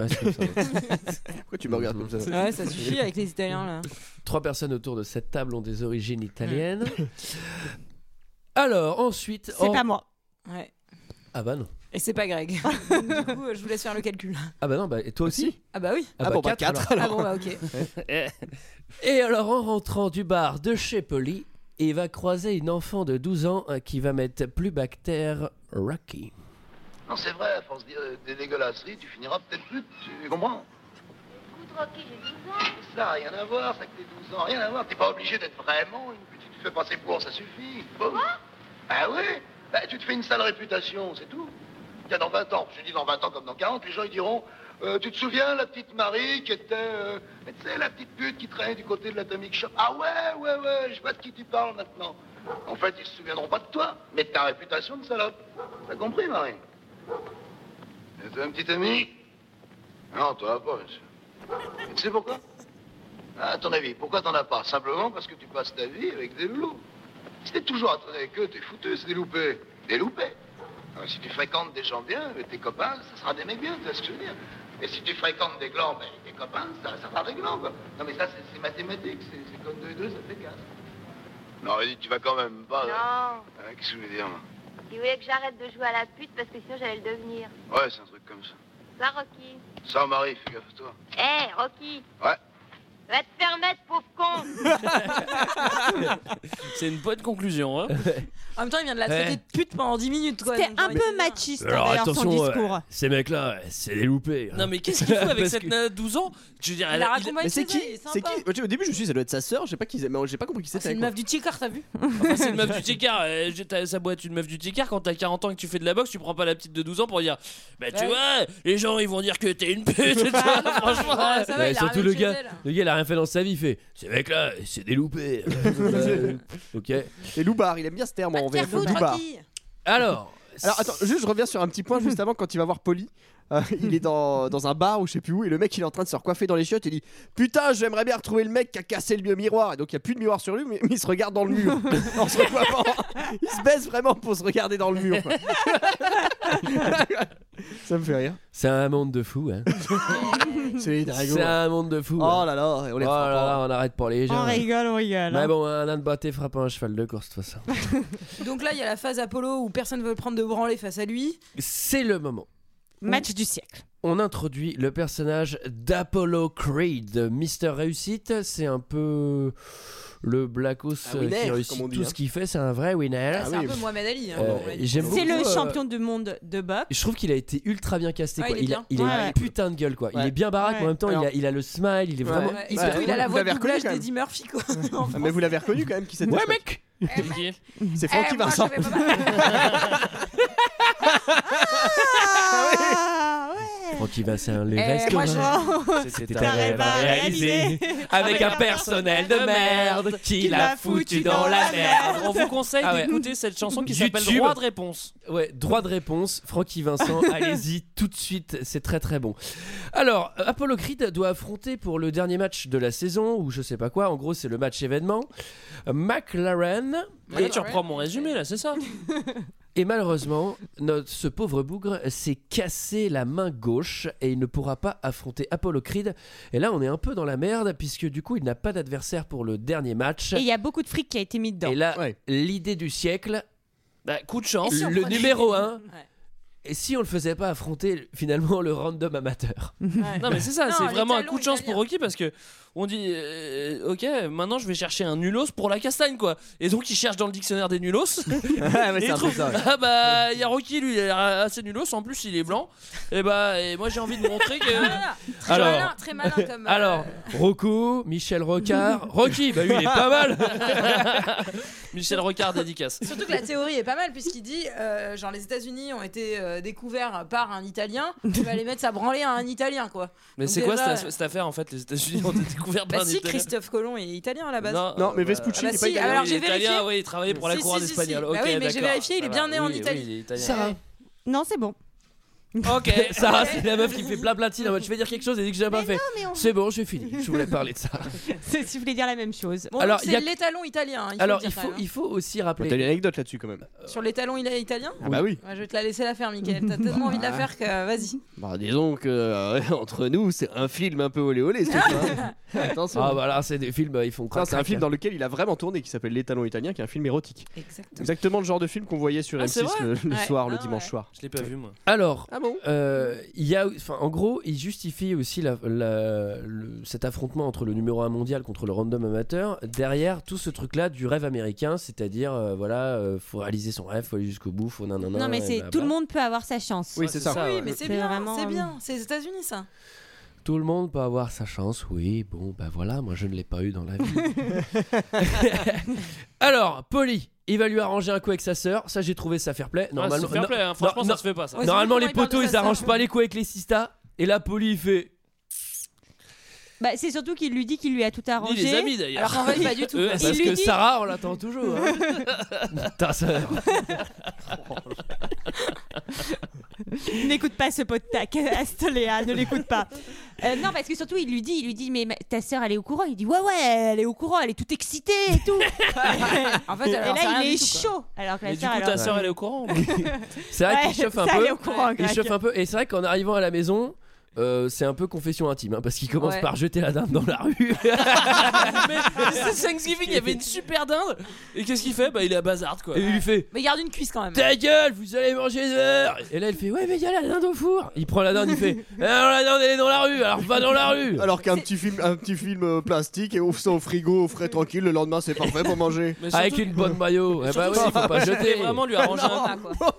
ouais, c'est comme ça, ouais. Pourquoi tu me regardes comme ça Ouais, ça suffit avec les Italiens, là. Trois personnes autour de cette table ont des origines italiennes. Alors ensuite, C'est en- pas moi. Ouais. ah bah non, Et c'est pas Greg. du coup, je vous laisse faire le calcul. ah bah non, bah, et toi aussi Ah bah oui. Ah bon, bah, quatre, quatre, alors. Ah bon, bah ok. Et alors en rentrant du bar de chez Polly, il va croiser une enfant de 12 ans euh, qui va mettre plus bactère Rocky. Non, c'est vrai, à force de dire des dégueulasseries, tu finiras peut-être plus, tu comprends? Écoute, Rocky, j'ai 12 ans. Ça n'a rien à voir, ça que t'es 12 ans, rien à voir. T'es pas obligé d'être vraiment une petite. Tu te fais passer pour, ça suffit. Bon. Ah oui? Bah, Tu te fais une sale réputation, c'est tout. Tiens, dans 20 ans, je dis dans 20 ans comme dans 40, les gens ils diront euh, Tu te souviens, la petite Marie qui était. euh, tu sais, la petite pute qui traînait du côté de l'Atomic Shop Ah ouais, ouais, ouais, je vois de qui tu parles maintenant. En fait, ils se souviendront pas de toi, mais de ta réputation de salope. T'as compris, Marie? Et un petit ami? Non, toi pas, bien sûr. Et tu sais pourquoi? Ah, À ton avis, pourquoi t'en as pas? Simplement parce que tu passes ta vie avec des loups. Si t'es toujours à traîner avec eux, t'es foutu, c'est des loupés. Des loupés. Alors, si tu fréquentes des gens bien, tes copains, ça sera des mecs bien, tu vois ce que je veux dire Et si tu fréquentes des glands, ben, tes copains, ça, ça sera des glands, quoi. Non, mais ça, c'est mathématique, c'est comme 2 et 2, ça fait 4. Non, vas-y, tu vas quand même pas... Non. Hein, Qu'est-ce que je veux dire, moi Il voulait que j'arrête de jouer à la pute parce que sinon j'allais le devenir. Ouais, c'est un truc comme ça. Ça, Rocky Ça, Marie, fais gaffe à toi. Hé, Rocky Ouais. Va te faire mettre, pauvre con C'est une bonne conclusion. Hein. En même temps, il vient de la traiter Ouais. de pute pendant 10 minutes. quoi. C'était un peu machiste Alors d'ailleurs son attention, discours. euh, ces mecs-là, c'est des loupés. hein. Non, mais qu'est-ce qu'il faut avec Parce cette que- nana de 12 ans? Je veux dire, Il elle a raconté Mais c'est qui il C'est sympa. qui Au début, je me suis dit, ça doit être sa sœur. J'ai pas, mais j'ai pas compris qui Ah, c'était. C'est une quoi. meuf du Tchikar, t'as vu? Enfin, c'est une meuf du Ticard. euh, t'as- Ça doit être une meuf du Ticard. Quand t'as 40 ans et que tu fais de la boxe, tu prends pas la petite de 12 ans pour dire Bah, tu Ouais. vois, les gens ils vont dire que t'es une pute. et tout. Franchement. Ah, ça va, Ouais, il a surtout rien le chez gars, elle. le gars il a rien fait dans sa vie, il fait ces mecs-là, c'est des loupés. Euh, ok. Et Loubar, il aime bien ce terme en Pas de faire VF. foutre, Loubar. Rocky. Alors, Alors attends, juste je reviens sur un petit point juste avant quand il va voir Polly. Euh, il est dans, dans un bar ou je sais plus où et le mec il est en train de se recoiffer dans les chiottes et il dit putain j'aimerais bien retrouver le mec qui a cassé le miroir et donc il y a plus de miroir sur lui mais, mais il se regarde dans le mur en se recoiffant il se baisse vraiment pour se regarder dans le mur ça me fait rire c'est un monde de fous. Hein. c'est un monde de fous. oh hein. là là on Oh là là, on arrête pour les gens. On rigole, on rigole. Mais hein. bon, un âne batté frappe un cheval de course de toute façon. Donc là, il y a la phase Apollo où personne veut prendre de branlée face à lui. C'est le moment. Match du siècle. On introduit le personnage d'Apollo Creed, Mister Réussite. C'est un peu le Blackos winner, qui réussit dit, tout hein. ce qu'il fait. C'est un vrai winner. Ah c'est oui. un peu Mohamed Ali. hein, Euh, C'est le euh, champion du monde de boxe. Je trouve qu'il a été ultra bien casté. Quoi. il est Il, a, bien. il a Ouais. une putain de gueule. quoi. Il est bien baraque, mais en même temps, il, Alors- a, il a le smile. Il est Ouais. vraiment. Ouais, et Ouais. surtout, il a la voix reconnu, doublage d'Eddie Murphy, quoi. Mais vous l'avez reconnu quand même qui c'était Ouais, mec C'est Eh, Francky moi, Vincent j'avais pas mal. Ah ouais. Francky Vincent, les Eh, restes. moi, je- C'était un rêve à réaliser. Avec un personnel de merde qui l'a foutu dans la merde. On vous conseille Ah ouais. d'écouter cette chanson qui s'appelle. Droit de réponse. Ouais, droit de réponse, Francky Vincent, allez-y tout de suite, c'est très très bon. Alors, euh, Apollo Creed doit affronter pour le dernier match de la saison, ou je sais pas quoi, en gros c'est le match événement, euh, McLaren, Et tu reprends mon résumé là, c'est ça et malheureusement, notre, ce pauvre bougre s'est cassé la main gauche et il ne pourra pas affronter Apollo Creed. Et là on est un peu dans la merde, puisque du coup il n'a pas d'adversaire pour le dernier match. Et il y a beaucoup de fric qui a été mis dedans. Et là, Ouais. l'idée du siècle, Bah, coup de chance. Si le prenait- numéro 1, Ouais. et si on le faisait pas affronter finalement le random amateur Non mais c'est ça, c'est vraiment un coup de chance pour Rocky parce que on dit euh, ok maintenant je vais chercher un nulos pour la castagne quoi et donc il cherche dans le dictionnaire des nulos Ah, et il trouve ça ouais. ah bah il y a Rocky lui il a l'air assez nulos en plus il est blanc et bah et moi j'ai envie de montrer que Voilà. Très Alors- malin, très malin comme. euh, Alors, Rocco, Michel Rocard, Rocky, bah lui il est pas mal. Michel Rocard dédicace Surtout que la théorie est pas mal puisqu'il dit euh, genre les États-Unis ont été euh, découverts par un Italien, tu vas les mettre sa branlée à un Italien quoi. mais c'est quoi cette affaire en fait les États-Unis ont été découverts par Bah si Italien Christophe Colomb est italien à la base. Non, mais bah, Vespucci, Ah bah il est pas si, italien. alors il j'ai est italien, oui, il travaillait pour la Si, couronne si, si, espagnole. si. Bah Ok, oui, mais j'ai vérifié, il est Ça bien né en Oui, Italie. oui, il est italien. Sarah. Non, c'est bon. Ok. Sarah, c'est la meuf qui fait plein plein de signes en mode, je vais dire quelque chose et dit que j'ai pas fait. mais on- C'est bon, j'ai fini. Je voulais parler de ça. C'est- Tu voulais dire la même chose. Bon, Alors, il y a- c'est l'étalon italien. hein, il faut Alors le dire il quand faut, même, il faut aussi Bon, T'as rappeler. une anecdote là-dessus quand même. Sur l'étalon il italien Ah bah oui. Ouais, Je vais te la laisser la faire, Michael. T'as tellement envie de la faire que vas-y. Bah disons que euh, entre nous c'est un film un peu olé olé. ce truc, hein. Attention. Ah voilà, c'est des films, ils font Ça, crac, c'est un crac, film hein. dans lequel il a vraiment tourné qui s'appelle L'étalon italien, qui est un film érotique. Exactement. Exactement le genre de film qu'on voyait sur Ah, c'est M6 vrai le, le Ouais. soir, le Ah, dimanche ouais. soir. Je l'ai pas vu moi. Alors, Ah bon? Euh, il y a, en gros, il justifie aussi la- la- le- cet affrontement entre le numéro 1 mondial contre le random amateur derrière tout ce truc-là du rêve américain, c'est-à-dire, euh, voilà, euh, faut réaliser son rêve, faut aller jusqu'au bout, faut nanana. Non, mais c'est tout le monde peut avoir sa chance. Oui, Ouais, c'est ça. ça. Oui, ouais. mais c'est bien, vraiment- c'est bien. C'est les États-Unis ça. Tout le monde peut avoir sa chance, oui, bon, bah voilà, moi je ne l'ai pas eu dans la vie. Alors, Polly, il va lui arranger un coup avec sa sœur, ça j'ai trouvé ça fair play. Ah, Normalement, c'est fair play, hein. franchement non, ça non. se fait pas ça. Ouais, normalement les il poteaux ils arrangent pas les coups avec les sistas, et là Polly il fait. Bah, c'est surtout qu'il lui dit qu'il lui a tout Ni arrangé. les amis d'ailleurs. Alors qu'en fait pas du tout. Euh. Il Parce lui que dit- Sarah, on l'attend toujours. hein. Ta sœur. N'écoute pas ce pot de tac, Astoléa, ne l'écoute pas. Euh, non, parce que surtout, il lui dit, il lui dit, mais ma- ta sœur, elle est au courant. Il dit, ouais, ouais, elle est au courant, elle est toute excitée et tout. En fait, et là, il est tout, chaud. Alors que la Mais du coup ta sœur elle est au courant. C'est vrai Ouais, qu'il chauffe un peu. courant, Il chauffe un peu, et c'est vrai qu'en arrivant à la maison, euh, c'est un peu confession intime hein, parce qu'il commence Ouais. par jeter la dinde dans la rue. Mais c'est Thanksgiving, il y avait une super dinde. Et qu'est-ce qu'il fait? Bah, il est à bazard quoi. Et il lui fait Mais garde une cuisse quand même. Ta gueule, vous allez manger dehors Et là, il fait Ouais, mais il y a la dinde au four Il prend la dinde, il fait Alors la dinde, elle est dans la rue, alors va dans la rue Alors qu'un petit film, un petit film euh, plastique et ouvre ça au frigo, au frais tranquille, le lendemain c'est parfait pour manger. Mais Avec une bonne maillot. Eh bah surtout oui, faut pas jeter. vraiment lui arranger un coup. quoi.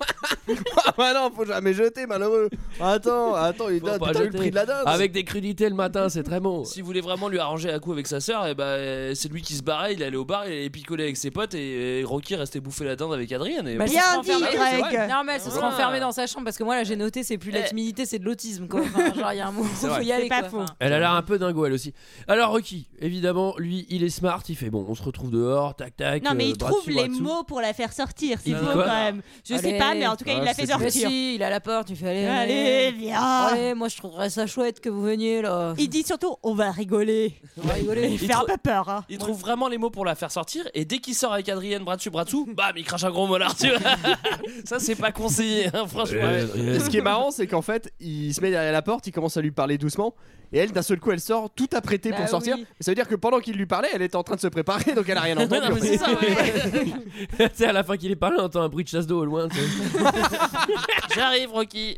ah bah non, faut jamais jeter, malheureux. Attends, attends, il Faut pas t'as vu le prix de la dinde. Avec des crudités le matin, c'est très bon. Si vous voulez vraiment lui arranger un coup avec sa sœur, et bah, euh, c'est lui qui se barrait, il allait au bar, il allait picoler avec ses potes et, et Rocky restait bouffer la dinde avec Adrien. Et Bah, Bien dit, Greg. Non, mais elle se sera Voilà. enfermée dans sa chambre parce que moi là j'ai noté c'est plus la Eh. timidité c'est de l'autisme quoi. Enfin, genre il y a un moment C'est faut vrai. y aller pas quoi. faux. Elle a l'air un peu dingo elle aussi. Alors Rocky, évidemment, lui, il est smart, il fait bon, on se retrouve dehors, tac tac. Non, mais euh, il trouve les mots pour la faire sortir. C'est Il beau quand même. Je sais pas, mais en tout cas, il Ah, l'a fait c'est Mais sortir. il a la porte, il fait allez, Allez, viens. Allez, moi je trouverais ça chouette que vous veniez là. Il dit surtout on va rigoler. On va rigoler. Il fait un peu peur. hein. Il trouve vraiment les mots pour la faire sortir et dès qu'il sort avec Adrien bras dessus bras dessous, bam il crache un gros molar tu vois. Ça c'est pas conseillé hein, franchement. Et ce qui est marrant, c'est qu'en fait, il se met derrière la porte, il commence à lui parler doucement, et elle, d'un seul coup, elle sort tout apprêtée Bah pour sortir. oui. Et ça veut dire que pendant qu'il lui parlait, elle était en train de se préparer, donc elle a rien entendu. non, mais c'est ça, ouais. tu sais, à la fin qu'il est parlé, on entend un bruit de chasse d'eau au loin. tu sais. J'arrive Rocky.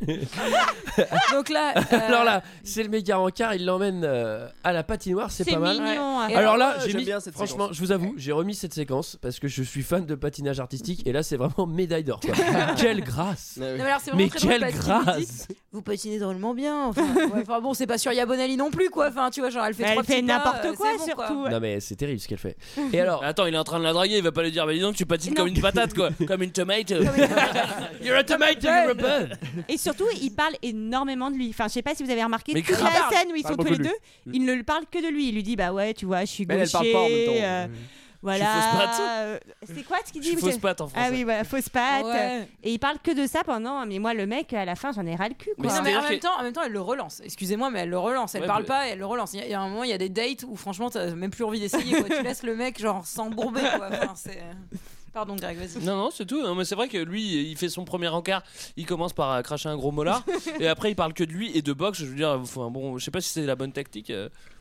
Donc là, euh, Alors là, c'est le méga rencard, il l'emmène euh, à la patinoire, c'est C'est pas mal. mignon. hein. Et Alors là, Ouais, j'ai j'aime mis, bien cette franchement, séquence. je vous avoue, j'ai remis cette séquence parce que je suis fan de patinage artistique et là, c'est vraiment médaille d'or. quoi. Quelle grâce. Non, mais alors, c'est Mais vraiment très drôle quelle parce qu'il lui dit, grâce Vous patinez drôlement bien. Enfin, ouais, enfin, bon, c'est pas sur Non plus quoi. Enfin, tu vois, genre elle fait Elle trois fait petits pas, n'importe euh, quoi, c'est bon, quoi. surtout. Non mais c'est terrible ce qu'elle fait. Et alors, Attends il est en train de la draguer, il va pas lui dire bah dis donc tu patines comme une patate quoi, comme une tomate. you're a tomato, you're a. Et surtout, il parle énormément de lui. Enfin, je sais pas si vous avez remarqué, Mais toute la scène où ils sont tous les de deux, il ne le parle que de lui. Il lui dit Bah ouais, tu vois, je suis Mais elle, elle gaucher. Euh, voilà. euh, C'est quoi ce qu'il dit fausse patte en français. Ah oui, voilà, fausse patte. Ouais. Et il parle que de ça pendant. Mais moi, le mec, à la fin, j'en ai ras le cul. Mais Quoi. non, mais en même, temps, en même temps, elle le relance. Excusez-moi, mais elle le relance. Elle Ouais, parle mais- pas, elle le relance. Il y, a- il y a un moment, il y a des dates où franchement, t'as même plus envie d'essayer. tu laisses le mec genre s'embourber. Enfin, c'est- Pardon, Greg, vas-y. Non, non, c'est tout. Non, mais c'est vrai que lui, il fait son premier encart. Il commence par euh, cracher un gros molar. et après, il parle que de lui et de boxe. Je veux dire, enfin, bon, je sais pas si c'est la bonne tactique.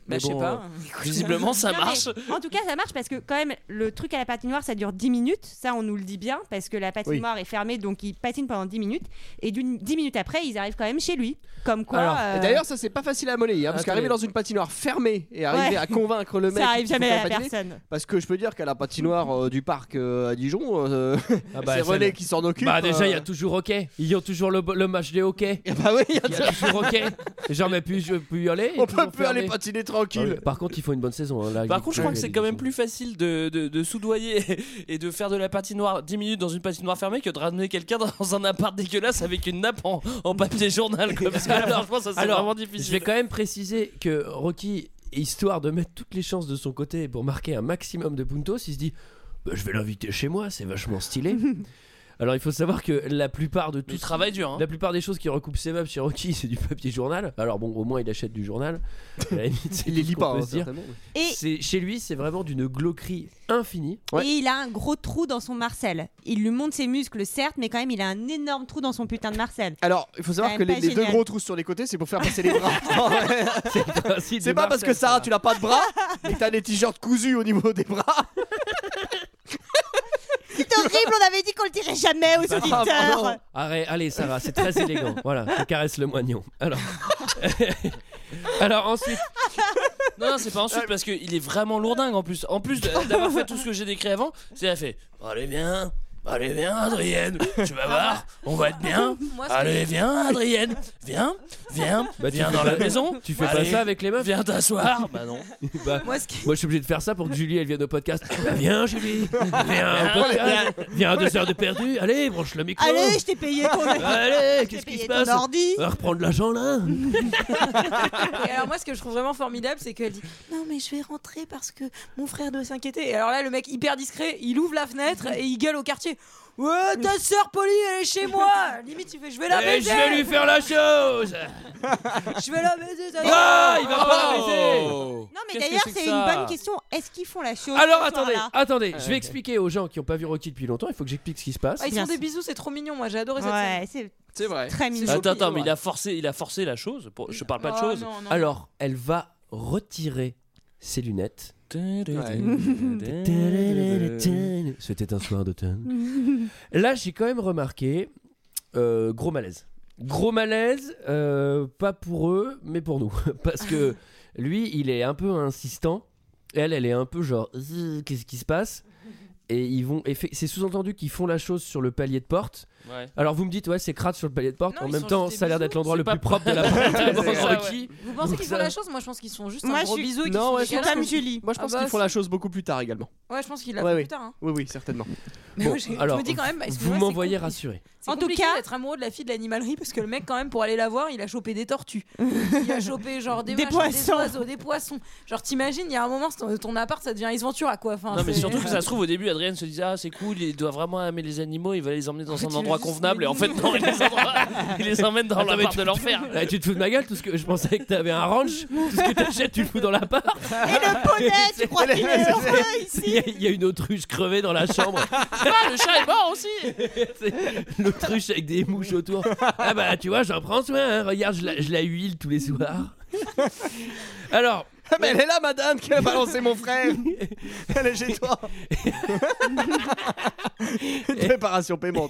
Bah, mais je sais bon, pas. euh, visiblement, ça marche. en tout cas, ça marche parce que quand même, le truc à la patinoire, ça dure 10 minutes. Ça, on nous le dit bien parce que la patinoire est fermée, donc il patine pendant 10 minutes. Et d'une 10 minutes après, ils arrivent quand même chez lui. Comme quoi. Alors, euh, D'ailleurs, ça c'est pas facile à monnayer, hein, parce qu'arriver dans une patinoire fermée et arriver Ouais. à convaincre le mec. ça arrive jamais à la personne. Parce que je peux dire qu'à la patinoire euh, du parc euh, à Dijon, euh, Ah bah, c'est René qui s'en occupe. Bah déjà, il y a toujours hockey. Ils ont toujours le, le match des hockey. eh Bah oui, il y a Il y a toujours hockey. Genre, mais plus je peux y aller. on peut plus aller patiner tranquille. Par contre, il faut une bonne saison. hein, là, Par il- contre, je crois que c'est quand même plus facile de, de, de soudoyer et de faire de la patinoire 10 minutes dans une patinoire fermée que de ramener quelqu'un dans un appart dégueulasse avec une nappe en, en papier journal. Quoi. Parce que là, franchement, ça c'est Alors, vraiment Je vais quand même préciser que Rocky, histoire de mettre toutes les chances de son côté pour marquer un maximum de puntos, il se dit Bah, je vais l'inviter chez moi, c'est vachement stylé. Alors il faut savoir que la plupart de tout Il travaille dur. Hein. La plupart des choses qui recoupent ses meubles chez Rocky, c'est du papier journal. Alors bon, au moins il achète du journal. À la limite, c'est Il les lit pas, peut hein, se dire. Et, C'est chez lui, c'est vraiment d'une glauquerie infinie. Ouais. et il a un gros trou dans son Marcel. Il lui monte ses muscles, certes, mais quand même, il a un énorme trou dans son putain de Marcel. Alors, il faut savoir que les, deux gros trous sur les côtés, c'est pour faire passer les bras. C'est c'est pas parce que Sarah, tu n'as pas de bras et que t'as des t-shirts cousus au niveau des bras. C'est horrible, on avait dit qu'on le dirait jamais aux Ah, auditeurs. Arrête, allez Sarah, c'est très élégant. Voilà, je caresse le moignon. Alors, alors ensuite, Non, non, c'est pas ensuite parce qu'il est vraiment lourdingue en plus. En plus de- d'avoir fait tout ce que j'ai décrit avant, c'est elle fait Allez, viens, allez, viens, Adrienne, tu vas voir, on va être bien. Allez, viens, Adrienne, viens, viens, Bah, tu viens fais dans pas- la maison. tu fais Allez, pas ça avec les meufs Viens t'asseoir. Bah non. Bah, Moi, ce qui- Moi, je suis obligé de faire ça pour que Julie elle vienne au podcast. Bah, viens, Julie, viens au podcast. Viens à deux heures de perdu. Allez, branche le micro. Allez, je t'ai payé ton, Allez, je t'ai qu'est-ce qui payé se ton passe ordi. On va reprendre l'argent là. Et alors moi ce que je trouve vraiment formidable c'est qu'elle dit non mais je vais rentrer parce que mon frère doit s'inquiéter et alors là le mec hyper discret il ouvre la fenêtre et il gueule au quartier Ouais, ta sœur Polly, elle est chez moi Limite, il fait Je vais la Et baiser je vais lui faire la chose Je vais la baiser, ta Ah, il va pas la baiser Non, mais Qu'est-ce que d'ailleurs, c'est que c'est ça une bonne question. Est-ce qu'ils font la chose Alors ce attendez, soir-là attendez, je vais expliquer aux gens qui n'ont pas vu Rocky depuis longtemps, il faut que j'explique ce qui se passe. Ah, ils Bien font des sûr. bisous, c'est trop mignon. Moi, j'ai adoré cette Ouais, scène. c'est C'est vrai. très mignon. Attends, attends, mais il a forcé, il a forcé la chose. Pour... Je parle pas de Oh, chose. non, non. Alors, elle va retirer ses lunettes. C'était un soir d'automne. Là, j'ai quand même remarqué gros malaise. Gros malaise, pas pour eux, mais pour nous. Parce que lui, il est un peu insistant. Elle, elle est un peu genre, qu'est-ce qui se passe Et ils vont, c'est sous-entendu qu'ils font la chose sur le palier de porte. Ouais. Alors vous me dites, ouais, c'est crade sur le palier de porte. Non, en ils même sont temps, juste ça a l'air d'être l'endroit le plus propre de la porte. Vous pensez qu'ils font la chose Moi, je pense qu'ils sont juste Moi, un je gros suis- bisou. Non, font je. Comme Julie. Moi, je pense Ah bah, qu'ils font si. la chose beaucoup plus tard également. Ouais, je pense qu'il l'a Ouais, fait oui. plus tard. hein. Oui, oui, certainement. Mais Bon, moi, alors, je me dis quand même, vous m'envoyez. C'est En tout cas- d'être amoureux de la fille de l'animalerie parce que le mec, quand même, pour aller la voir, il a chopé des tortues. il a chopé genre des, Des machins, poissons. des oiseaux, des poissons. Genre, t'imagines, il y a un moment, ton, ton appart, ça devient Ace Ventura, quoi. Enfin, Non mais surtout que ça se trouve au début Adrien se disait ah c'est cool il doit vraiment aimer les animaux il va les emmener dans un endroit est juste convenable et en fait non il les, endroit- il les emmène dans la part de l'enfer Là, tu te fous de ma gueule, tout ce que je pensais que t'avais un ranch, tout ce que t'achètes, tu le fous dans l'appart. Et le poney, tu crois qu'il est heureux Il y, a- ici il y a une autruche crevée dans la chambre. ah le chat est mort aussi L'autruche avec des mouches autour. Ah bah tu vois, j'en prends soin. hein. Regarde, je la, je la huile tous les soirs. Alors, Ah, mais elle est là, madame, qui a balancé mon frère. Elle est chez toi. Préparation paiement.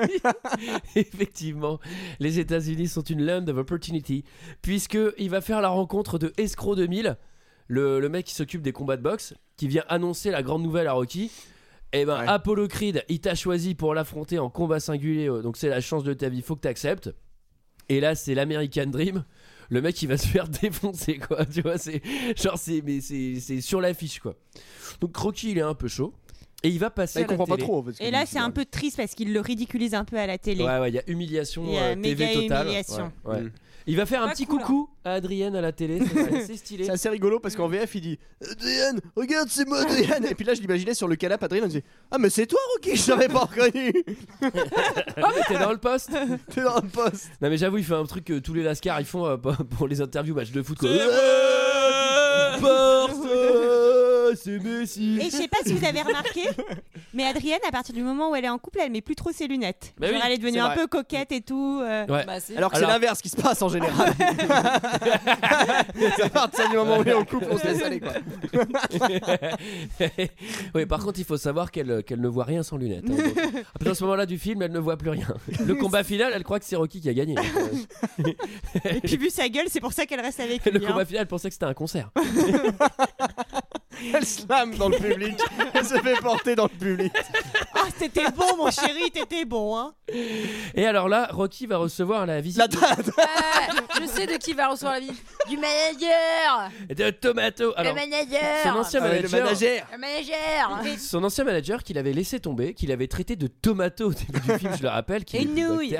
Effectivement- les États-Unis sont une land of opportunity, puisque il va faire la rencontre de Escroc 2000, le, le mec qui s'occupe des combats de boxe, qui vient annoncer la grande nouvelle à Rocky. Et ben Ouais. Apollo Creed, il t'a choisi pour l'affronter en combat singulier, euh, donc c'est la chance de ta vie, faut que t'acceptes. Et là, c'est l'American Dream. Le mec, il va se faire défoncer, quoi. Tu vois, c'est genre, c'est mais c'est c'est sur l'affiche, quoi. Donc Rocky, il est un peu chaud. Et il va passer Là, il à la comprend pas télé. trop. parce que Et là, c'est un peu triste parce qu'il le ridiculise un peu à la télé. Ouais, ouais, il y a humiliation Il y a euh, méga TV totale. humiliation. Ouais, ouais. Mm. Il va faire un petit cool, hein. coucou à Adrienne à la télé, ça, c'est assez stylé. C'est assez rigolo parce qu'en VF il dit Adrien, regarde c'est moi Adrien Et puis là je l'imaginais sur le canapé Adrien il dit Ah mais c'est toi Rocky, je t'avais pas reconnu Ah, mais t'es dans le poste T'es dans le poste Non, mais j'avoue, il fait un truc que tous les lascars ils font euh, pour- pour les interviews match de foot. quoi. Euh, c'est Messi. Et je sais pas si vous avez remarqué, mais Adrienne, à partir du moment où elle est en couple, elle met plus trop ses lunettes. Bah oui, elle est devenue c'est un vrai. peu coquette et tout. euh. Ouais. Bah, Alors que c'est Alors- l'inverse qui se passe en général C'est à partir du moment où on est en couple on se laisse aller quoi oui, par contre, il faut savoir qu'elle qu'elle ne voit rien sans lunettes. hein. Donc, à partir de ce moment-là du film, elle ne voit plus rien. Le combat final, elle croit que c'est Rocky qui a gagné. Et puis, vu sa gueule, c'est pour ça qu'elle reste avec lui. Le hein. combat final, elle pensait que c'était un concert. Elle slame dans le public Elle se fait porter dans le public Ah, t'étais bon, mon chéri, t'étais bon. Hein. Et alors là, Rocky va recevoir la visite La de- date Ouais, je sais de qui va recevoir la vie. Du manager de, Tomato. Alors, Le manager son ancien Ah le manager, manager Le manager son ancien manager qu'il avait laissé tomber, qu'il avait traité de tomato au début du film, je le rappelle, qui Et est plus nouille.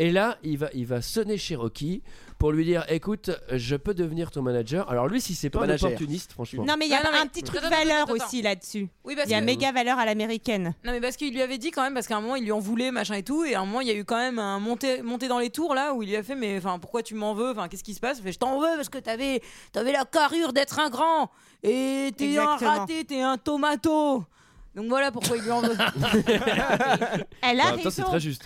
Et là, il va, il va sonner chez Rocky pour lui dire écoute, je peux devenir ton manager. Alors lui, si c'est pas un Manager. opportuniste, franchement. Non, mais il y a Ouais, non, mais- un petit truc Attends, attends, valeur attends, attends. aussi là-dessus. Oui, parce Il y a que- méga valeur à l'américaine. Non mais parce qu'il lui avait dit quand même parce qu'à un moment il lui en voulait machin et tout et à un moment il y a eu quand même un monté monté dans les tours là où il lui a fait mais enfin pourquoi tu m'en veux? Enfin qu'est-ce qui se passe? Il fait, je t'en veux parce que t'avais t'avais la carrure d'être un grand et t'es un Exactement. raté t'es un tomato donc voilà pourquoi il lui en veut Elle a En même temps, c'est raison. très juste.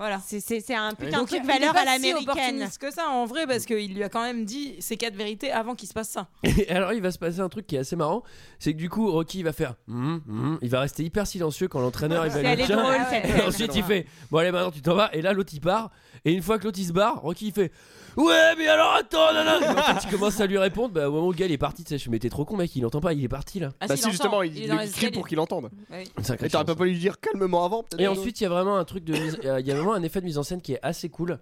Voilà C'est- un putain de donc truc valeur à si l'américaine. opportuniste que ça en vrai parce qu'il lui a quand même dit ces quatre vérités avant qu'il se passe ça Et alors, il va se passer un truc qui est assez marrant c'est que du coup, Rocky va faire hum, hum. il va rester hyper silencieux quand l'entraîneur il va lui dire ensuite, il fait Bon, allez, maintenant tu t'en vas. Et là, l'autre il part. Et une fois que l'autre il se barre, Rocky il fait Ouais, mais alors attends, non, non. Et en fait, il commence à lui répondre. Bah, au moment où le gars il est parti, tu sais, je me t'es trop con, mec, il entend pas, il est parti là. Ah, Bah si, si il justement il, est dans il les crie escaliers. pour qu'il entende sacrée Et t'aurais pas pu lui dire calmement avant peut-être Et ensuite, il y a vraiment un truc de. Il y a vraiment un effet de mise en scène qui est assez cool.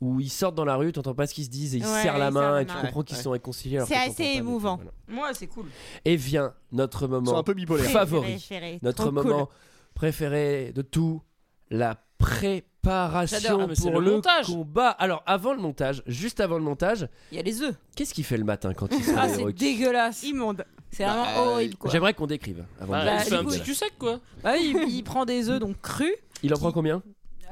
Où ils sortent dans la rue, t'entends pas ce qu'ils se disent et ils se Ouais, serrent la main et tu main. comprends qu'ils Ouais. sont réconciliés. C'est assez émouvant. voilà. moi c'est cool Et vient notre moment un peu bipolaires favori, Préféré, notre cool. moment préféré de tout, la préparation. Ah, c'est pour le le, montage. combat. Alors avant le montage, juste avant le montage, Il y a les œufs. qu'est-ce qu'il fait le matin quand il se Ah, réveille, c'est Rocky dégueulasse. Immonde. C'est vraiment Bah, horrible quoi. J'aimerais qu'on décrive. Avant Bah, de- Bah, il fait un du coup, petit il- cul sec quoi. Bah il prend des œufs donc crus. Il en prend combien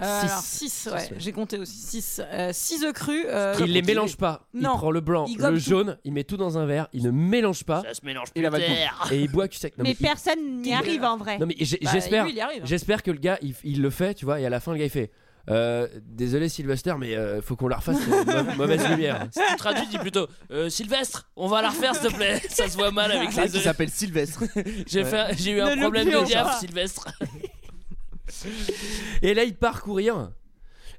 Euh, Six. alors 6, Six, ouais, ouais. j'ai compté aussi 6. 6 œufs crus. euh, Il les mélange pas. Non. Il prend le blanc, Il gobe le tout. jaune, il met tout dans un verre, il ne mélange pas Ça se mélange tard. et il boit cul sec. Non, mais mais il- personne n'y arrive en vrai. Non mais j'ai- Bah, j'espère, lui, il y arrive. j'espère que le gars il, il le fait, tu vois, et à la fin le gars il fait. euh, désolé Sylvester, mais euh, faut qu'on la refasse euh, mau- mauvaise lumière. Si tu traduis, dis plutôt euh, Sylvestre, on va la refaire s'il te plaît. Ça se voit mal avec Ah, les qui œufs. s'appelle Sylvestre. J'ai fait- j'ai eu un Ne problème de diaph, pas. Sylvestre. Et là il part courir.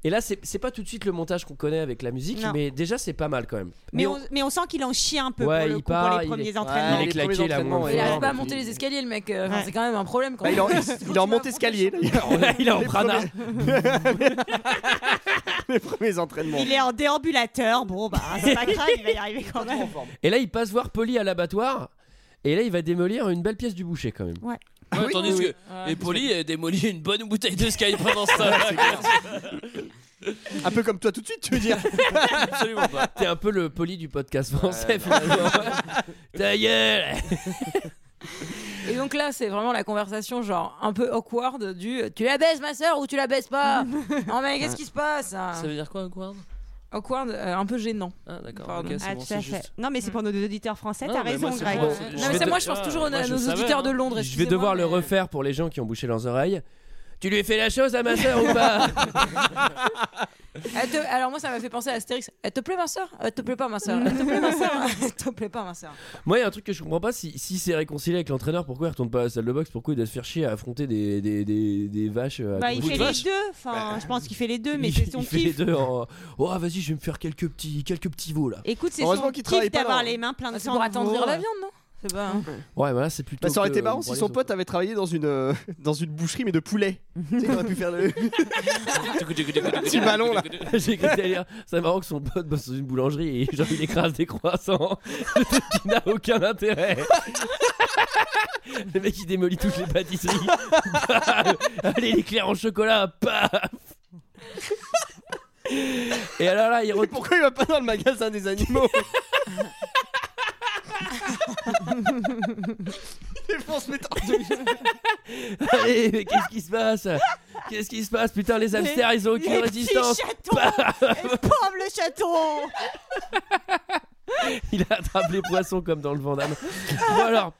Et là c'est pas tout de suite le montage qu'on connaît avec la musique, Non. mais déjà c'est pas mal quand même. Mais, on- on, mais on sent qu'il en chie un peu Ouais, pour, le il coup, part, pour les il premiers est- entraînements. il est claqué, il a entraînements, moins ouais. Il fort, arrive pas à monter il- les escaliers, le mec. euh, enfin, Ouais. C'est quand même un problème. Quand Bah, il est en, même. il est en monte escalier. il est en prana. Les premiers entraînements. Il est en déambulateur. Bon, bah, c'est pas grave, il va y arriver quand même. Et là il passe voir Polly à l'abattoir. Et là il va démolir une belle pièce du boucher quand même. Ouais, oui, tandis oui, que et Poli a démoli une bonne bouteille de Sky pendant ce temps. Un peu comme toi tout de suite, tu veux dire. Absolument pas. T'es un peu le Polly du podcast français finalement. Ta gueule Et donc là, c'est vraiment la conversation, genre un peu awkward du tu la baisses, ma soeur, ou tu la baisses pas? Non, mais qu'est-ce qui se passe? Hein Ça veut dire quoi, Awkward? Awkward, euh, un peu gênant. Ah, d'accord. Ah, bon, tout à fait. Non, mais c'est pour nos auditeurs français, t'as raison, moi, Greg. pour- Non, mais c'est moi, je pense toujours aux, Moi, je nos auditeurs hein. de Londres. Je vais devoir le refaire pour les gens qui ont bouché leurs oreilles. Tu lui fais la chose à ma soeur ou pas? te- Alors moi, ça m'a fait penser à Astérix. Elle te plaît, ma soeur Elle te plaît pas, ma soeur Elle te plaît, ma soeur Elle te plaît pas, ma soeur Moi, il y a un truc que je comprends pas. Si, si c'est réconcilié avec l'entraîneur, pourquoi il retourne pas à la salle de boxe? Pourquoi il doit se faire chier à affronter des, des, des, des vaches à Bah, il fait les deux. Enfin, je pense qu'il fait les deux, mais c'est son il fait les kiff. deux en. Oh, vas-y, je vais me faire quelques petits, quelques petits veaux là. Écoute, c'est Heureusement son qu'il kiff travaille pas d'avoir là. les mains pleines de Ah, C'est sang. pour de attendrir veau. la viande, non? C'est pas. Ouais, voilà, c'est plutôt. Bah, ça aurait que été marrant si son pote avait travaillé dans une, euh, dans une boucherie, mais de poulet. tu sais, il aurait pu faire le. Petit ballon, là. J'ai cru dire, c'est marrant que son pote bosse dans une boulangerie et genre il écrase des croissants. Le truc qui n'a aucun intérêt. Le mec il démolit toutes les pâtisseries. Allez, l'éclair en chocolat, paf Et alors là, il. Pourquoi il va pas dans le magasin des animaux? Les fonces mettent en Allez, mais qu'est-ce qui se passe? Qu'est-ce qui se passe? Putain, les hamsters ils ont aucune Les résistance. petits chatons Pauvre le chaton Il attrape les poissons comme dans le Vandame. Bon alors,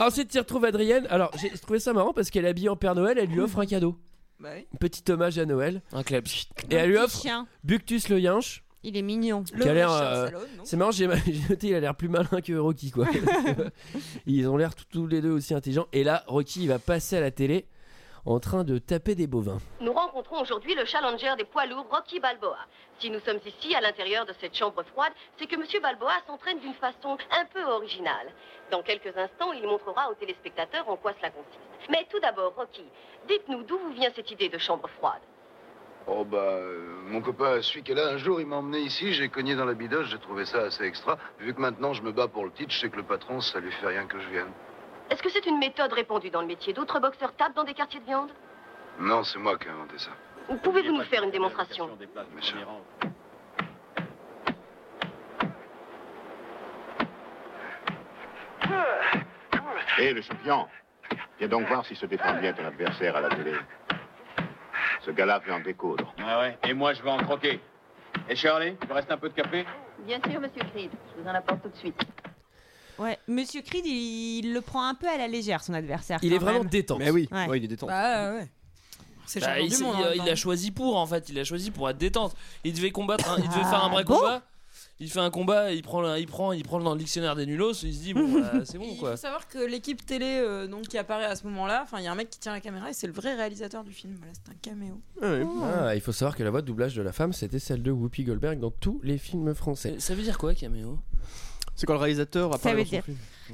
ensuite il retrouve Adrienne. Alors j'ai trouvé ça marrant parce qu'elle est habillée en Père Noël, elle lui offre un cadeau. Bah oui. Petit hommage à Noël. Un club. Et elle lui offre chien. Buctus le yinche. Il est mignon. A l'air, euh, C'est marrant, j'ai j'ai noté, il a l'air plus malin que Rocky quoi. Ils ont l'air tous- tous les deux aussi intelligents. Et là, Rocky il va passer à la télé en train de taper des bovins. Nous rencontrons aujourd'hui le challenger des poids lourds, Rocky Balboa. Si nous sommes ici, à l'intérieur de cette chambre froide, c'est que M. Balboa s'entraîne d'une façon un peu originale. Dans quelques instants, il montrera aux téléspectateurs en quoi cela consiste. Mais tout d'abord, Rocky, dites-nous d'où vous vient cette idée de chambre froide? Oh bah, euh, mon copain, celui qui est là, un jour, il m'a emmené ici, j'ai cogné dans la bidoche, j'ai trouvé ça assez extra. Vu que maintenant je me bats pour le titre, je sais que le patron, ça lui fait rien que je vienne. Est-ce que c'est une méthode répandue dans le métier? D'autres boxeurs tapent dans des quartiers de viande? Non, c'est moi qui ai inventé ça. Ou pouvez-vous nous faire une démonstration? Hé, le champion, viens donc voir si se défend bien ton adversaire à la télé. Ce gars-là veut en découdre. Ouais, ouais. Et moi, je vais en croquer. Et Charlie, il vous reste un peu de café? Bien sûr, monsieur Creed. Je vous en apporte tout de suite. Ouais, Monsieur Creed, il, il le prend un peu à la légère, son adversaire. Il est vraiment détente. Mais oui, Ouais. ouais, il est détendu. Bah ouais. C'est Bah, champion il, du s'est- monde. il en a- même il temps. a choisi pour en fait, il a choisi pour être détente. Il devait combattre, un- il devait Ah, faire un vrai bon combat. Il fait un combat, il prend, le- il prend, il prend dans le dictionnaire des nulos. Il se dit bon, bah, c'est bon Il quoi. faut savoir que l'équipe télé euh, donc, qui apparaît à ce moment-là, enfin il y a un mec qui tient la caméra et c'est le vrai réalisateur du film. Voilà, c'est un caméo. Ah, il faut savoir que la voix de doublage de la femme, c'était celle de Whoopi Goldberg dans tous les films français. Ça veut dire quoi, caméo? C'est quoi le réalisateur Ça veut dire.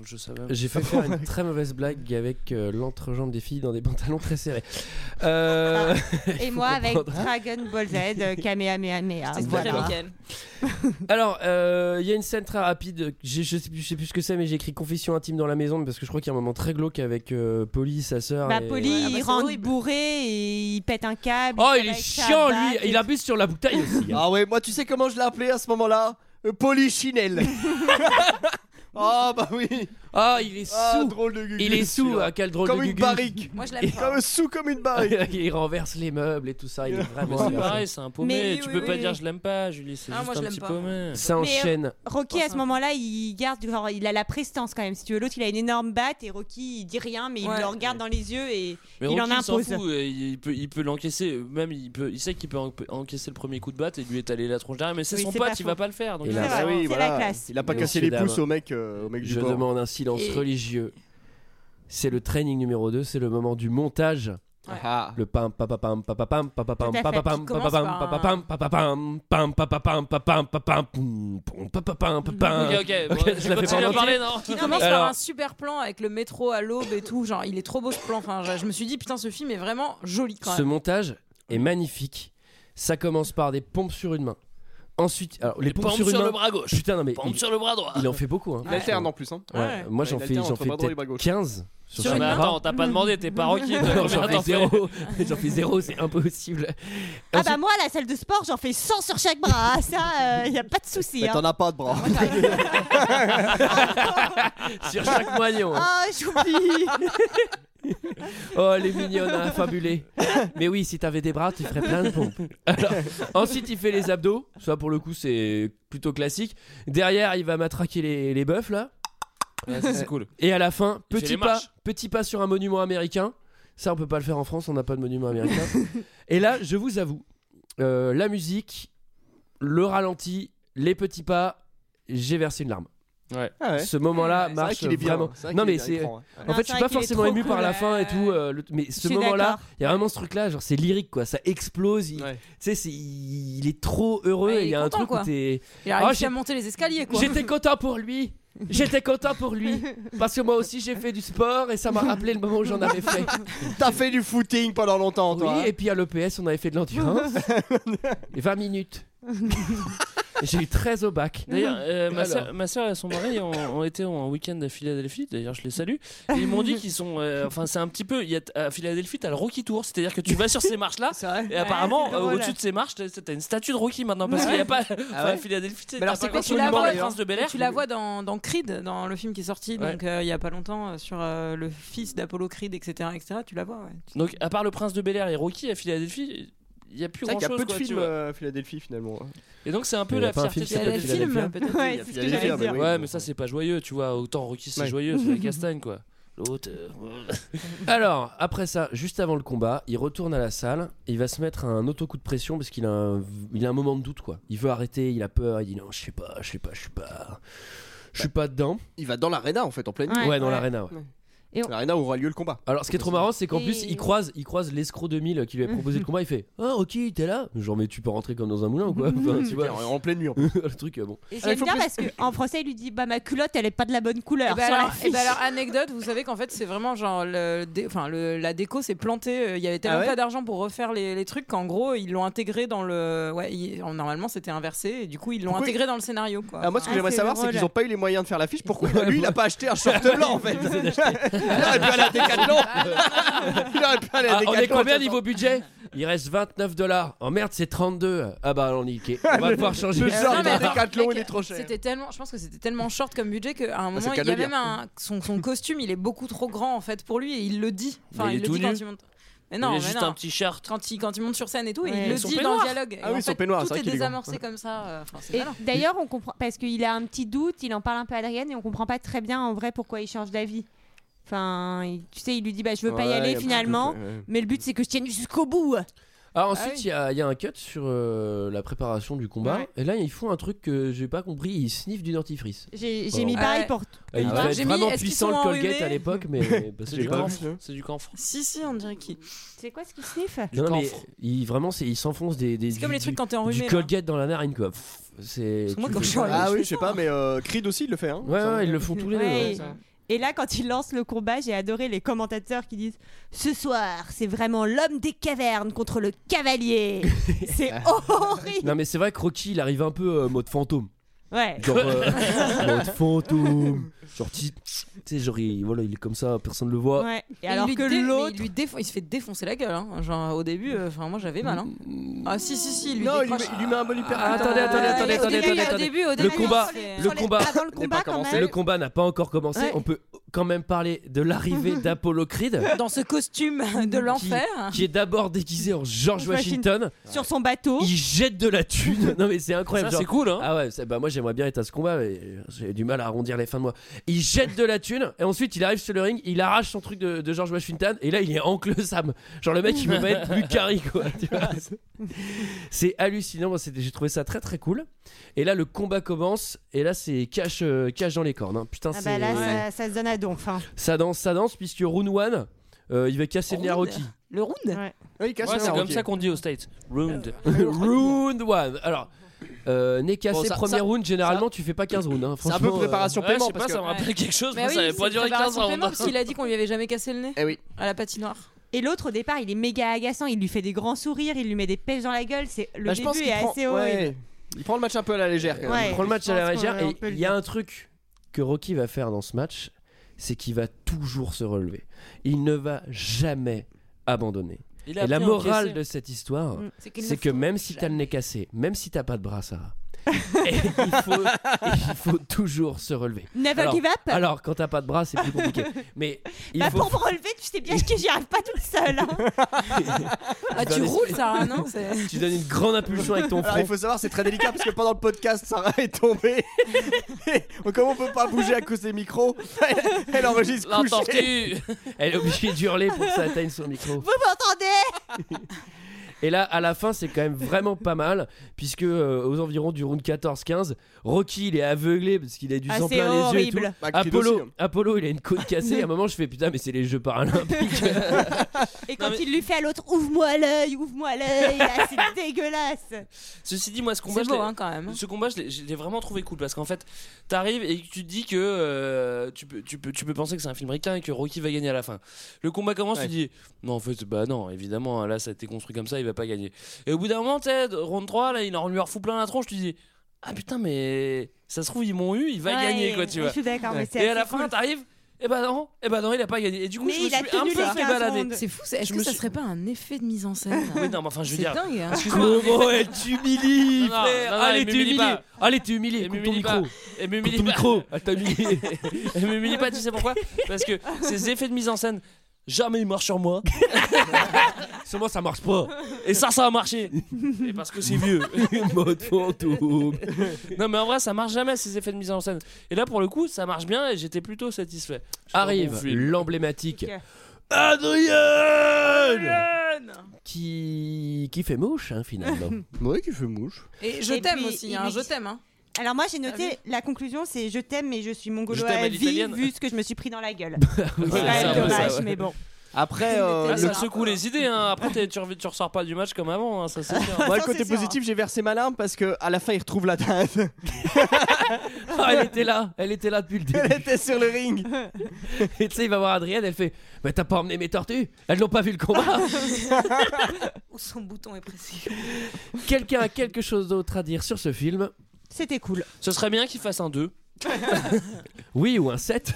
Je savais. J'ai fait faire une très mauvaise blague avec euh, l'entrejambe des filles dans des pantalons très serrés. Euh, Et faut moi avec comprendre. Dragon Ball Z, euh, Kamehameha. Voilà. Alors, euh, il y a une scène très rapide. Je sais, plus, je sais plus ce que c'est, mais j'ai écrit confession intime dans la maison parce que je crois qu'il y a un moment très glauque avec euh, Polly, sa sœur. Bah, et- Polly, Ouais, ah bah, il rentre horrible. bourré et il pète un câble. Oh, il est chiant, lui. Il et- abuse sur la bouteille aussi. hein. Ah ouais, moi tu sais comment je l'ai appelé à ce moment-là? Polichinelle. Ah bah oui. Ah, il est sous. Ah, drôle de gugus, il est sous. Ah, quel drôle Comme de une gugus. barrique. Moi, je l'aime pas. Comme sous comme une barrique. il renverse les meubles et tout ça. Il est vraiment. c'est pareil, c'est un paumé. Mais tu oui, peux oui, pas oui. dire je l'aime pas, Julie. C'est Ah, juste moi, je un l'aime petit pas. paumé. Ça Mais, enchaîne. Rocky, à ce moment-là, il garde, genre, il a la prestance quand même. Si tu veux, l'autre, il a une énorme batte et Rocky, il dit rien, mais il Ouais. le regarde dans les yeux et Mais il Rocky, en s'en impose. fout, euh, il peut, il peut l'encaisser. Même il peut, il sait qu'il peut en- encaisser le premier coup de batte et lui étaler la tronche derrière. Mais c'est son pote, il va pas le faire. Donc il C'est Ah c'est voilà. la classe. Il a pas cassé les pouces au mec, euh, au mec du Je port. demande un silence Et- religieux. C'est le training numéro 2, c'est le moment du montage. Ah. Le pam papapam papapam papapam Tout à fait. papapam Qui commence papapam par un- papapam papapam pam papapam papam papam poum, poum, papapam papam. Ok, ok. bon, Ok, je je la fais continue à parler, non Qui commence Alors- par un super plan avec le métro à l'aube et tout. Genre, il est trop beau ce plan. Enfin, je, je me suis dit, putain, ce film est vraiment joli quand Ce même. montage est magnifique. Ça commence par des pompes sur une main. Ensuite, alors les Les pompes pompes sur sur le bras gauche. Putain non mais Pompe il, sur le bras droit. il en fait beaucoup. Hein. Il alterne en plus. Hein. Ouais. Ouais. Moi j'en fais j'en fais bras droit et peut-être bras gauche. 15 sur Sur chaque mais bras. attends, t'as pas demandé, t'es pas combien j'en fais zéro. J'en fais zéro, c'est impossible. Ah bah moi, à la salle de sport, j'en fais 100 sur chaque bras. Ah, Ça, il n'y a pas de souci. Mais hein. t'en as pas de bras. Sur chaque moignon. Ah, j'oublie. Oh, elle est mignonne, hein, fabulée. Mais oui, si t'avais des bras, tu ferais plein de pompes. Alors, ensuite, il fait les abdos. Ça, pour le coup, c'est plutôt classique. Derrière, il va matraquer les, les bœufs, là. Ouais, ça, c'est cool. Et à la fin, Il fait petit les pas, marches. petit pas sur un monument américain. Ça, on peut pas le faire en France, on n'a pas de monument américain. Et là, je vous avoue, euh, la musique, le ralenti, les petits pas, j'ai versé une larme. Ouais. Ah ouais. Ce moment-là vrai marche est vraiment. Vrai Non qu'il est mais c'est. ouais. En Non, fait, je suis pas est forcément ému par la fin et ouais. tout. euh, le- Mais ce moment-là, il y a vraiment ce truc-là, genre c'est lyrique quoi, ça explose. Il, Ouais. tu sais, il est trop heureux. Ouais, et il y a est un truc quoi. où t'es. Il a réussi j'ai- à monter les escaliers, quoi. J'étais content pour lui. J'étais content pour lui parce que moi aussi j'ai fait du sport et ça m'a rappelé le moment où j'en avais fait. T'as fait du footing pendant longtemps, toi. Oui, hein. et puis à l'EPS on avait fait de l'endurance. Et 20 minutes. J'ai eu 13 au bac. D'ailleurs, euh, ma, soeur, ma soeur et son mari ont, ont été en week-end à Philadelphie. D'ailleurs, je les salue. Et ils m'ont dit qu'ils sont. euh, Enfin, c'est un petit peu. Il y a, à Philadelphie, t'as le Rocky Tour. C'est-à-dire que tu vas sur ces marches-là. Et apparemment, euh, drôle. au-dessus de ces marches, t'as t'as une statue de Rocky maintenant. Parce qu'il n'y a pas. Enfin, ouais à Philadelphie, tu sais, Mais alors, c'est pas quoi tu la vois, le d'ailleurs prince de Bel Air. tu la vois dans, dans Creed, dans le film qui est sorti, Ouais. donc euh, il y a pas longtemps, euh, sur euh, le fils d'Apollo Creed, etc., etc. Tu la vois, ouais. Donc, à part le prince de Bel Air et Rocky à Philadelphie. Il y a plus grand qu'il y a chose peu de quoi, films vois. euh, à Philadelphie finalement. Et donc c'est un peu la fierté film de peut-être. Ouais, c'est ce que Philadelphie, j'allais bah dire. Ouais, mais ça c'est pas joyeux, tu vois. Autant Rocky c'est Ouais. joyeux, c'est la castagne quoi. L'autre. euh, Alors, après ça, juste avant le combat, il retourne à la salle et il va se mettre un auto-coup de pression parce qu'il a, un, il a un moment de doute quoi. Il veut arrêter, il a peur, il dit non, je sais pas, je sais pas, je suis pas. Je suis pas dedans. Il va dans l'arena en fait, en pleine. Ouais. Ouais, dans l'arena. ouais. Et on- L'arena où aura lieu le combat. Alors, ce qui est trop marrant, c'est qu'en Et- plus, il croise, il croise l'escroc 2000 qui lui a proposé le combat. Il fait Ah, ok, t'es là? Genre, mais tu peux rentrer comme dans un moulin ou quoi Enfin, Tu vois, En pleine nuit en plus. le truc, euh, bon. Et Ah, il j'aime faut bien plus- parce qu'en français, il lui dit Bah, ma culotte, elle est pas de la bonne couleur. Et bah sur alors, la et bah fiche. alors, anecdote, vous savez qu'en fait c'est vraiment genre le, dé- enfin le, la déco s'est plantée. euh, Il y avait tellement Ah ouais pas d'argent pour refaire les, les trucs qu'en gros ils l'ont intégré dans le. Ouais, il- normalement c'était inversé et du coup ils l'ont Pourquoi intégré dans le scénario quoi. Ah, moi, ce que Ah, j'aimerais c'est savoir, c'est drôle. qu'ils ont pas eu les moyens de faire l'affiche. Pourquoi lui, il a pas acheté un short blanc en fait Il aurait pu aller à Decathlon. Il aurait pu aller à Ah, on est combien niveau budget? Il reste 29 dollars. Oh merde, c'est 32. Ah bah, alors niqué. On va pouvoir changer. Le mais de Decathlon, il est trop cher. C'était tellement, je pense que c'était tellement short comme budget qu'à un c'est moment il y a même un son, son costume il est beaucoup trop grand en fait pour lui et il le dit. Enfin il il, est le tout dit quand il monte. Mais non, il est mais juste non. un petit shirt. Quand il, quand il monte sur scène et tout, et il le dit dans le dialogue. Ah Et oui, en son fait, peignoir, c'est tout est est grand. désamorcé comme ça. euh, Enfin, Et d'ailleurs, on comprend parce qu'il a un petit doute, il en parle un peu à Adrienne et on comprend pas très bien en vrai pourquoi il change d'avis. Enfin, il- tu sais, il lui dit bah je veux pas y aller finalement, mais le but c'est que je tienne jusqu'au bout. Alors ensuite, Ah oui. il y, a- il y a un cut sur euh, la préparation du combat. Ouais. Et là, ils font un truc que j'ai pas compris. Ils sniffent du dentifrice. J'ai mis Ah pareil ouais. pour. Ah, il Ah devait être J'ai mis, vraiment qu'ils puissant le Colgate à l'époque, mais C'est du camphre. C'est du camphre. Si, si, on dirait qui. C'est quoi ce qu'il sniffe Non, non, mais camphre. il, vraiment, il s'enfonce des, des C'est comme du- les trucs du- quand t'es du enrhumé. là. Colgate dans la narine, quoi. C'est. Moi, quand je suis Ah je oui, je sais pas, mais euh, Creed aussi, il le fait. Hein, Ouais, ouais, ils le font tous les deux. Et là, quand il lance le combat, j'ai adoré les commentateurs qui disent Ce soir, c'est vraiment l'homme des cavernes contre le cavalier. c'est horrible. Non, mais c'est vrai que Rocky, il arrive un peu euh, mode fantôme. Ouais. Genre, euh, mode fantôme. Genre, tu tu sais, genre, il, voilà, il est comme ça, personne le voit. Ouais. Et Et alors que dé- l'autre. il, lui défon- il se fait défoncer la gueule. Hein. Genre au début, euh, enfin moi j'avais mal. Hein. Ah si si si, il lui Non, il lui, décroche. met, il lui met un bon hyper. Ah, attendez, attendez, attendez, au attendez, début, attendez, au attendez. début, au Le début, combat, le combat, le n'est combat pas commencé. le combat n'a pas encore commencé. Ouais. On peut quand même parler de l'arrivée d'Apollo Creed, dans ce costume de l'enfer. qui est d'abord déguisé en George Washington. Sur son bateau. Il jette de la thune. Non, mais c'est incroyable. C'est cool, hein. Ah ouais, bah moi j'aimerais bien être à ce combat, mais j'ai du mal à arrondir les fins de mois. Il jette de la thune et ensuite il arrive sur le ring, il arrache son truc de, de George Washington et là il est encle Sam. Genre le mec il peut pas être plus carré quoi. C'est hallucinant, j'ai trouvé ça très très cool. Et là le combat commence et là c'est cache, euh, cache dans les cornes. hein. Putain, Ah c'est- bah là, ça, ça se donne à hein. ça danse, ça danse puisque Rune One euh, il va casser le nez à Rocky. Le round Ouais. Ouais, il casse Ouais, le c'est comme ok. ça qu'on dit aux States. Round. round One. Alors. Euh, nez cassé, Bon, ça- premier ça- round, généralement tu fais pas 15 rounds. hein. C'est un peu Franchement, euh, préparation Ouais, je paiement sais pas, parce ça que. me rappelle quelque chose, Mais mais oui, ça avait c'est pas duré 15 préparation rounds. paiement, parce qu'il a dit qu'on lui avait jamais cassé le nez Eh oui. à la patinoire. Et l'autre, au départ, il est méga agaçant. Il lui fait des grands sourires, il lui met des pêches dans la gueule. C'est le Bah, je pense début qu'il est prend- assez horrible. ouais. Il prend le match un peu à la légère. quand même. Ouais. Il prend le match je à la pense légère on et peut le il y a un truc que Rocky va faire dans ce match, c'est qu'il va toujours se relever. Il ne va jamais abandonner. Et la morale de cette histoire, Mm. C'est que même si t'as le nez cassé, même si t'as pas de bras, Sarah, et il, faut, et il faut toujours se relever. Never Alors- give up. Alors, quand t'as pas de bras, c'est plus compliqué. Mais il Bah, faut. Pour me relever, tu sais bien que j'y arrive pas toute seule. hein. Ah tu roules Sarah non c'est- Tu donnes une grande impulsion avec ton Alors front. il faut savoir c'est très délicat parce que pendant le podcast Sarah est tombée. Et Comme on peut pas bouger à cause des micros, elle, elle enregistre couchée. Elle est obligée d'hurler pour que ça atteigne son micro. Vous m'entendez? Et là, à la fin, c'est quand même vraiment pas mal, puisque euh, aux environs du round 14-15, Rocky il est aveuglé parce qu'il a du Ah, sang c'est plein les yeux et tout. horrible. Bah, Apollo, aussi, hein. Apollo, il a une côte cassée. À un moment, je fais putain, mais c'est les Jeux Paralympiques. Et quand mais- il lui fait à l'autre, ouvre-moi l'œil, ouvre-moi l'œil, c'est dégueulasse. Ceci dit, moi, ce combat, je hein quand même. ce combat, l'ai- je l'ai vraiment trouvé cool parce qu'en fait, t'arrives et tu te dis que euh, tu, peux, tu, peux, tu peux penser que c'est un film ricain et que Rocky va gagner à la fin. Le combat commence, Ouais. tu dis non, en fait, bah non, évidemment, là ça a été construit comme ça, il va pas gagner. Et au bout d'un moment, tu sais, round 3, là, il en lui refout plein la tronche, tu dis ah putain, mais ça se trouve, ils m'ont eu, il va Ouais, gagner quoi, tu Je vois. suis d'accord, mais c'est Et à la fin, cool. t'arrives, et bah non, et bah non, il a pas gagné. Et du coup, Mais je me il suis un peu fait 15 balader. C'est fou, c'est- est-ce Je que me ça suis- serait pas un effet de mise en scène Oui, non, mais enfin, je veux C'est dire. dingue. hein. Excuse-moi. Comment elle t'humilie, frère non, non, Allez, elle t'es humilié. Allez, t'es humilié. Elle Coupe ton m'humilie micro. Elle Coupe m'humilie ton pas. micro. Elle t'a humilié. Elle m'humilie pas, tu sais pourquoi? Parce que ces effets de mise en scène, jamais ils marchent sur moi. Sur moi, ça marche pas. Et ça, ça a marché. Et parce que c'est vieux. Mode fantôme. Non, mais en vrai, ça marche jamais ces effets de mise en scène. Et là, pour le coup, ça marche bien et j'étais plutôt satisfait. Arrive l'emblématique Ok. Adrien qui qui fait mouche hein, finalement. Ouais, qui fait mouche. Et je t'aime aussi, il hein, je t'aime. hein. Alors moi j'ai Ah noté la conclusion c'est je t'aime mais je suis mongolo Je t'aime à à vie vu ce que je me suis pris dans la gueule. C'est quand même dommage ça, ouais. mais bon. Après, euh, Ah, le, ça me secoue les idées. Hein. Après, t'es- tu, tu ressors pas du match comme avant, hein, ça sûr. moi, le côté positif, j'ai versé ma larme parce que à la fin, il retrouve la date. Ah, elle était là, elle était là depuis le début. Elle était sur le ring. Et tu sais, il va voir Adrienne, elle fait Mais t'as pas emmené mes tortues? Elles n'ont pas vu le combat Où son bouton est précis. Quelqu'un a quelque chose d'autre à dire sur ce film? C'était cool. Ce serait bien qu'il fasse un 2. Oui ou un 7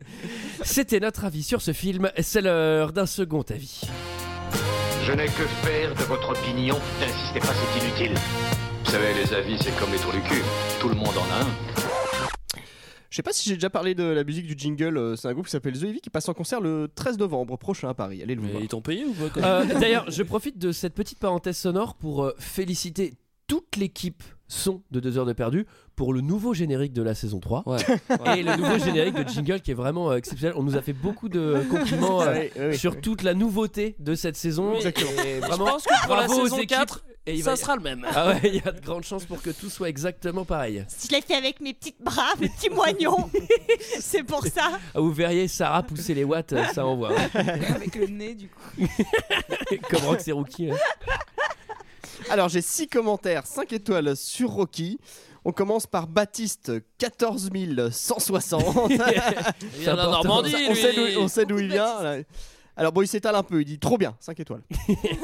C'était notre avis sur ce film, c'est l'heure d'un second avis. Je n'ai que faire de votre opinion. N'insistez pas, c'est inutile. Vous savez, les avis, c'est comme les trous du cul. Tout le monde en a un. Je sais pas si j'ai déjà parlé de la musique du jingle. euh, C'est un groupe qui s'appelle The Heavy qui passe en concert le 13 novembre prochain à Paris. Allez le voir. ils t'ont payé ou quoi Euh, D'ailleurs, je profite de cette petite parenthèse sonore pour euh, féliciter toute l'équipe son de 2 heures de perdu pour le nouveau générique de la saison 3 et le nouveau générique de jingle qui est vraiment euh, exceptionnel. On nous a fait beaucoup de compliments euh, Oui, oui, oui. sur toute la nouveauté de cette saison. Exactement. Et Je vraiment, pense que pour la bravo aux saison équipes. 4, Et il ça va- sera le même. Ah ouais, il y a de grandes chances pour que tout soit exactement pareil. Je l'ai fait avec mes petites bras, mes petits moignons. c'est pour ça. Ah, vous verriez Sarah pousser les watts, euh, ça envoie. hein. Avec le nez, du coup. Comme Roxy Rookie. hein. Alors j'ai 6 commentaires, 5 étoiles sur Rocky. On commence par Baptiste 14 160. Il vient de la Normandie, on, sait lui. d'où, on sait d'où il vient. là. Alors bon, il s'étale un peu, il dit trop bien, 5 étoiles.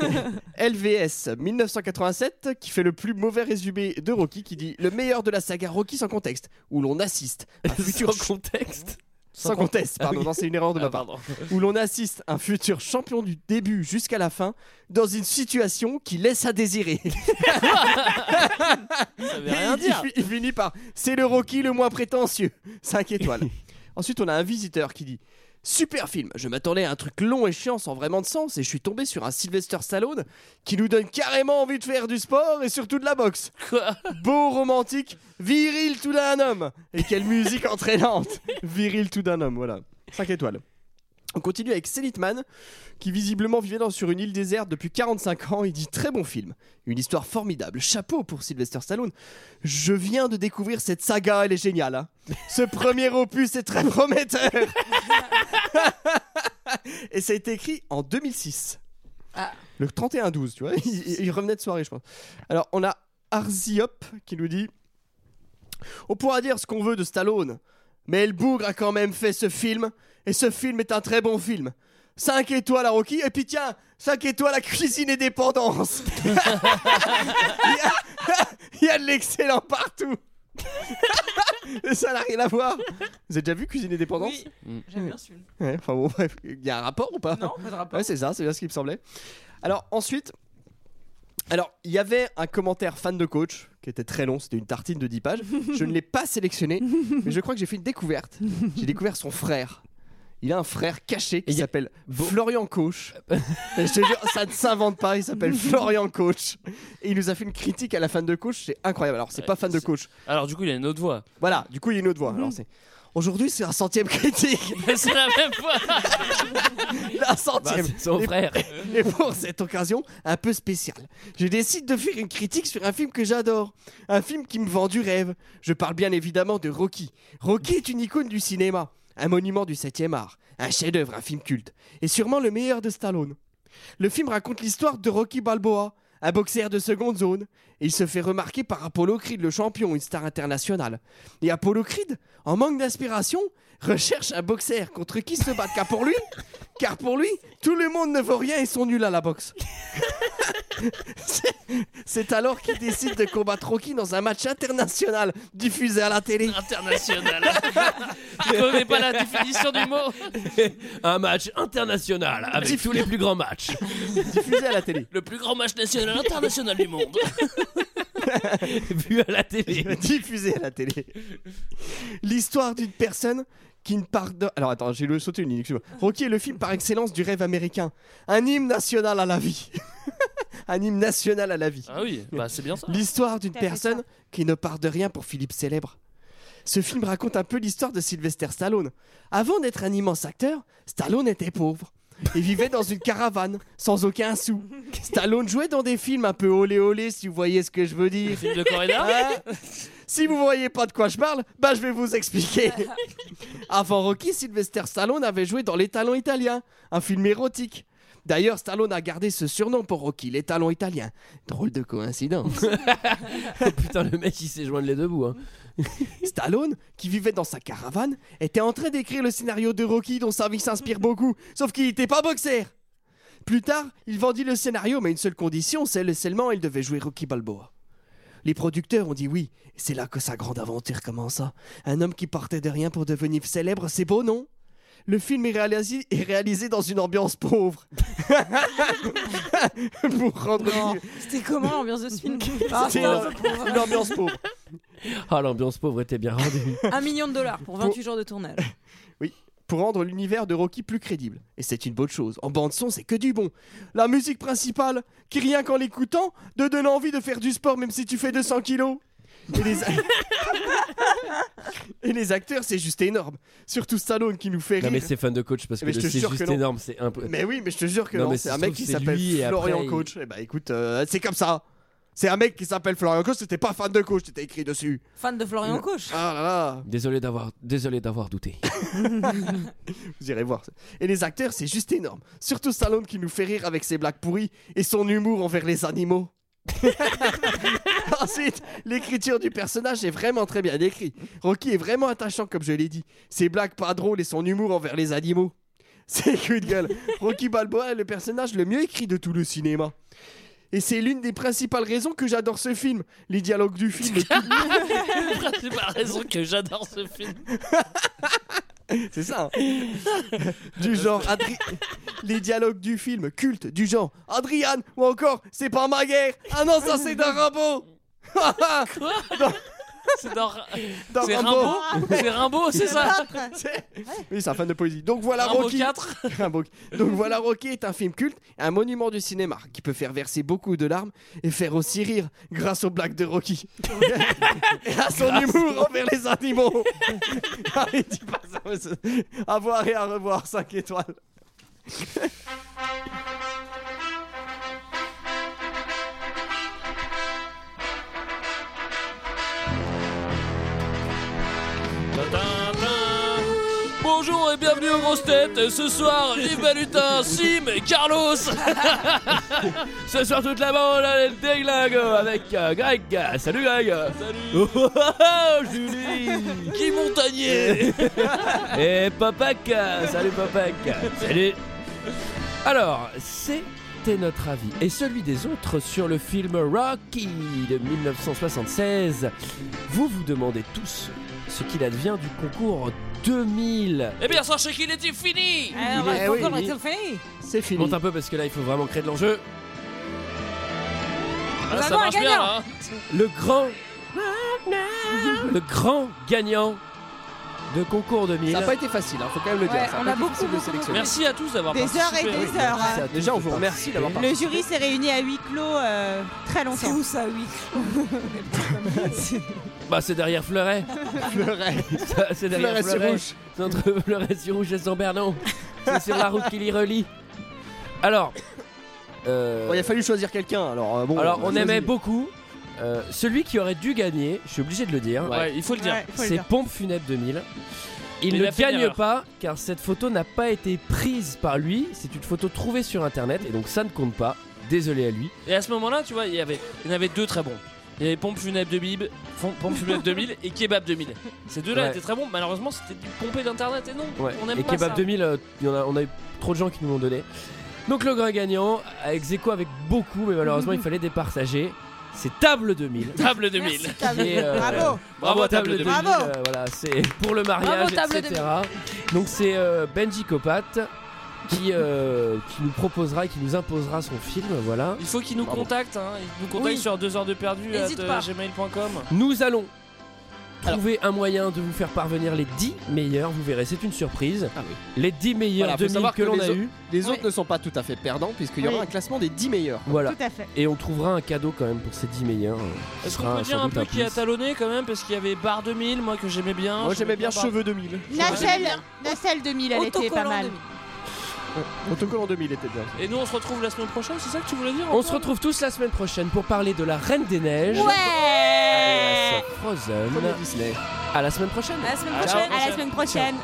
LVS 1987 qui fait le plus mauvais résumé de Rocky qui dit le meilleur de la saga Rocky sans contexte où l'on assiste à un futur Sans contexte sans pardon, Ah oui. non, c'est une erreur de ma Ah, part. pardon. Où l'on assiste un futur champion du début jusqu'à la fin dans une situation qui laisse à désirer. Ça veut rien il, dire. fi- il finit par c'est le Rocky le moins prétentieux. 5 étoiles. Ensuite, on a un visiteur qui dit Super film, je m'attendais à un truc long et chiant sans vraiment de sens et je suis tombé sur un Sylvester Stallone qui nous donne carrément envie de faire du sport et surtout de la boxe. Beau, romantique, viril tout d'un homme. Et quelle musique entraînante. Viril tout d'un homme, voilà. 5 étoiles. On continue avec Selitman, qui visiblement vivait dans, sur une île déserte depuis 45 ans. Il dit très bon film, une histoire formidable. Chapeau pour Sylvester Stallone. Je viens de découvrir cette saga, elle est géniale. hein. Ce premier opus est très prometteur. Et ça a été écrit en 2006. Ah. Le 31-12, tu vois. Il, il revenait de soirée, je pense. Alors, on a Arziop qui nous dit On pourra dire ce qu'on veut de Stallone, mais El Bougre a quand même fait ce film, et ce film est un très bon film. 5 étoiles à Rocky, et puis tiens, 5 étoiles à Cuisine et Dépendance. il, y a, il y a de l'excellent partout. Et ça n'a rien à voir. Vous avez déjà vu Cuisine et Dépendance Oui, j'aime bien ce film. Ouais, enfin bon, bref, il y a un rapport ou pas Non, pas de rapport. Ouais, c'est ça, c'est bien ce qui me semblait. Alors ensuite, alors il y avait un commentaire fan de coach qui était très long, c'était une tartine de 10 pages. Je ne l'ai pas sélectionné, mais je crois que j'ai fait une découverte. J'ai découvert son frère. Il a un frère caché qui s'appelle Florian Coach. Et je te jure, ça ne s'invente pas, il s'appelle Florian Coach. Et il nous a fait une critique à la fan de coach, c'est incroyable. Alors, c'est pas fan de coach. Alors, du coup, il a une autre voix. Voilà, du coup, il y a une autre voix. Alors, c'est. Aujourd'hui, c'est un centième critique. c'est la même voix. La centième. Bah, son frère. Et pour cette occasion un peu spéciale, je décide de faire une critique sur un film que j'adore. Un film qui me vend du rêve. Je parle bien évidemment de Rocky. Rocky est une icône du cinéma, un monument du 7 art, un chef-d'œuvre, un film culte, et sûrement le meilleur de Stallone. Le film raconte l'histoire de Rocky Balboa, un boxeur de seconde zone. Il se fait remarquer par Apollo Creed, le champion, une star internationale. Et Apollo Creed, en manque d'inspiration, recherche un boxeur contre qui se battre. Car pour lui, car pour lui, tout le monde ne vaut rien et sont nuls à la boxe. C'est- alors qu'il décide de combattre Rocky dans un match international diffusé à la télé. International. Je connais pas la définition du mot. Un match international avec tous les plus grands matchs. diffusé à la télé. Le plus grand match national international du monde. Vu à la télé. diffusé à la télé. L'histoire d'une personne qui ne pardonne. Alors attends, j'ai le sauté une ligne. Rocky est le film par excellence du rêve américain? Un hymne national à la vie. Un hymne national à la vie. Ah oui, bah c'est bien ça. L'histoire d'une personne qui ne part de rien pour Philippe Célèbre. Ce film raconte un peu l'histoire de Sylvester Stallone. Avant d'être un immense acteur, Stallone était pauvre. Il vivait dans une caravane, sans aucun sou. Stallone jouait dans des films un peu olé olé, si vous voyez ce que je veux dire. Film de corrida si vous voyez pas de quoi je parle, bah je vais vous expliquer. Avant Rocky, Sylvester Stallone avait joué dans Les Talons Italiens, un film érotique. D'ailleurs, Stallone a gardé ce surnom pour Rocky, Les Talons Italiens. Drôle de coïncidence. Oh putain, le mec il sait joindre les deux bouts. Hein. Stallone, qui vivait dans sa caravane, était en train d'écrire le scénario de Rocky dont sa vie s'inspire beaucoup, sauf qu'il n'était pas boxeur. Plus tard, il vendit le scénario, mais une seule condition, c'est seulement il devait jouer Rocky Balboa. Les producteurs ont dit oui, c'est là que sa grande aventure commença. Un homme qui partait de rien pour devenir célèbre, c'est beau, non? Le film est réalisé, est réalisé dans une ambiance pauvre. pour rendre Non. C'était comment l'ambiance de ce film? Ah, C'était une, ambiance pauvre. Ah, l'ambiance pauvre était bien rendue. Un million de dollars pour 28 jours de tournage. Oui, pour rendre l'univers de Rocky plus crédible. Et c'est une bonne chose. En bande son, c'est que du bon. La musique principale, qui rien qu'en l'écoutant, te donne envie de faire du sport même si tu fais 200 kilos. Et les, Et les acteurs, c'est juste énorme. Surtout Stallone qui nous fait Non rire. mais c'est fan de coach parce que Mais je le te c'est jure juste que non. énorme, c'est un peu. Mais oui, mais je te jure que Non, non. mais C'est ça un se mec trouve, qui c'est s'appelle lui, et Florian après, il- Coach. Eh bah écoute, euh, c'est comme ça. C'est un mec qui s'appelle Florian Coach, c'était pas fan de coach, c'était écrit dessus. Fan de Florian Coach. Ah là là. Désolé d'avoir, désolé d'avoir douté. Vous irez voir. Et les acteurs, c'est juste énorme. Surtout Stallone qui nous fait rire avec ses blagues pourries et son humour envers les animaux. Ensuite, l'écriture du personnage est vraiment très bien écrit. Rocky est vraiment attachant, comme je l'ai dit. Ses blagues pas drôles et son humour envers les animaux. C'est coup de gueule. Rocky Balboa est le personnage le mieux écrit de tout le cinéma. Et c'est l'une des principales raisons que j'adore ce film. Les dialogues du film. C'est la raison que j'adore ce film. C'est ça. hein. du genre Adri- les dialogues du film culte du genre Adrian ou encore c'est pas ma guerre. Ah non ça c'est d'un Rambo. Dans- C'est dans, dans c'est Rambo. Rimbaud C'est Rimbaud, c'est ça C'est- Oui, c'est un fan de poésie. Donc voilà Rocky. 4. Rambo- Donc voilà Rocky est un film culte, un monument du cinéma qui peut faire verser beaucoup de larmes et faire aussi rire grâce aux blagues de Rocky et à son Grâce. humour envers les animaux. Ah, il dit pas ça, mais c'est- à voir et à revoir 5 étoiles. Bonjour et bienvenue aux grosses têtes. Ce soir, Yves Balutin, Sim et Carlos. Ce soir toute la bande elle déglingue avec euh, Greg. Salut Greg. Salut. Oh, oh, oh, Julie. Guy Montagnier. Et Papac. Salut Papac. Salut. Alors, c'était notre avis et celui des autres sur le film Rocky de 1976. Vous vous demandez tous ce qu'il advient du concours 2000. Eh bien, sachez qu'il était fini? Alors, le oui, concours est fini. C'est fini. monte un peu parce que là il faut vraiment créer de l'enjeu. Ah, ça marche bien hein. Le grand. Le grand gagnant de concours 2000. Ça n'a pas été facile, hein, faut quand même le dire. Ouais, Ça a on pas a été beaucoup, facile de beaucoup, sélectionner. Merci à tous d'avoir Des heures participé. et des Oui. heures. hein. Déjà, on vous remercie d'avoir Le participé. jury s'est réuni à huis clos euh, très C'est longtemps. où ça, oui Bah c'est derrière Fleuret. Fleuret. Ça, C'est derrière Fleuret sur Fleuret. Rouge. C'est entre Fleuret sur Rouge et Saint-Bernon. C'est sur la route qui les relie. Alors. euh, Bon, il a fallu choisir quelqu'un. Alors, euh, bon, alors on aimait beaucoup. Euh, celui qui aurait dû gagner, je suis obligé de le dire, Ouais, il faut le dire. Ouais, faut le c'est dire. Pompe Funèbre 2000. Il Mais il ne a fait une gagne erreur. pas car cette photo n'a pas été prise par lui. C'est une photo trouvée sur internet et donc ça ne compte pas. Désolé à lui. Et à ce moment-là, tu vois, il y avait, il y en avait deux très bons. Il y avait Pompe Funèbre 2000, Fon- Pompe Funèbre 2000 et Kebab 2000. Ces deux-là Ouais. étaient très bons. Malheureusement, c'était du pompé d'internet et non. Ouais. On aime et pas Kebab ça. 2000, euh, il y en a, on a eu trop de gens qui nous l'ont donné. Donc le grand gagnant, avec Zeko avec beaucoup, mais malheureusement il fallait départager. C'est Table 2000. Table 2000. qui est, euh, Bravo. Bravo, Table 2000. Bravo. euh, voilà, c'est pour le mariage, Bravo, Table etc. Donc c'est euh, Benji Kopat qui, euh, qui nous proposera et qui nous imposera son film. Voilà. Il faut qu'il nous Bravo. contacte. Hein. Il nous contacte Oui. sur 2 heures de perdu à N'hésite pas. gmail.com. Nous allons trouver un moyen de vous faire parvenir les 10 meilleurs. Vous verrez, c'est une surprise. Ah oui. Les 10 meilleurs Voilà, faut 2000 savoir que que l'on a eu. Les Oui. autres ne sont pas tout à fait perdants, puisqu'il y aura Oui. un classement des 10 meilleurs. Voilà. Tout à fait. Et on trouvera un cadeau quand même pour ces 10 meilleurs. Ce Est-ce qu'on peut dire un peu qui a talonné quand même Parce qu'il y avait Bar 2000, moi que j'aimais bien. Moi, j'aimais bien Cheveux 2000. Nacelle, Nacelle 2000, elle était pas mal. 2000. Autocollant 2000 était bien. Et nous on se retrouve la semaine prochaine, c'est ça que tu voulais dire On se retrouve tous la semaine prochaine pour parler de la Reine des Neiges. Ouais Frozen. Disney. À la semaine prochaine. À la semaine prochaine. À la semaine prochaine.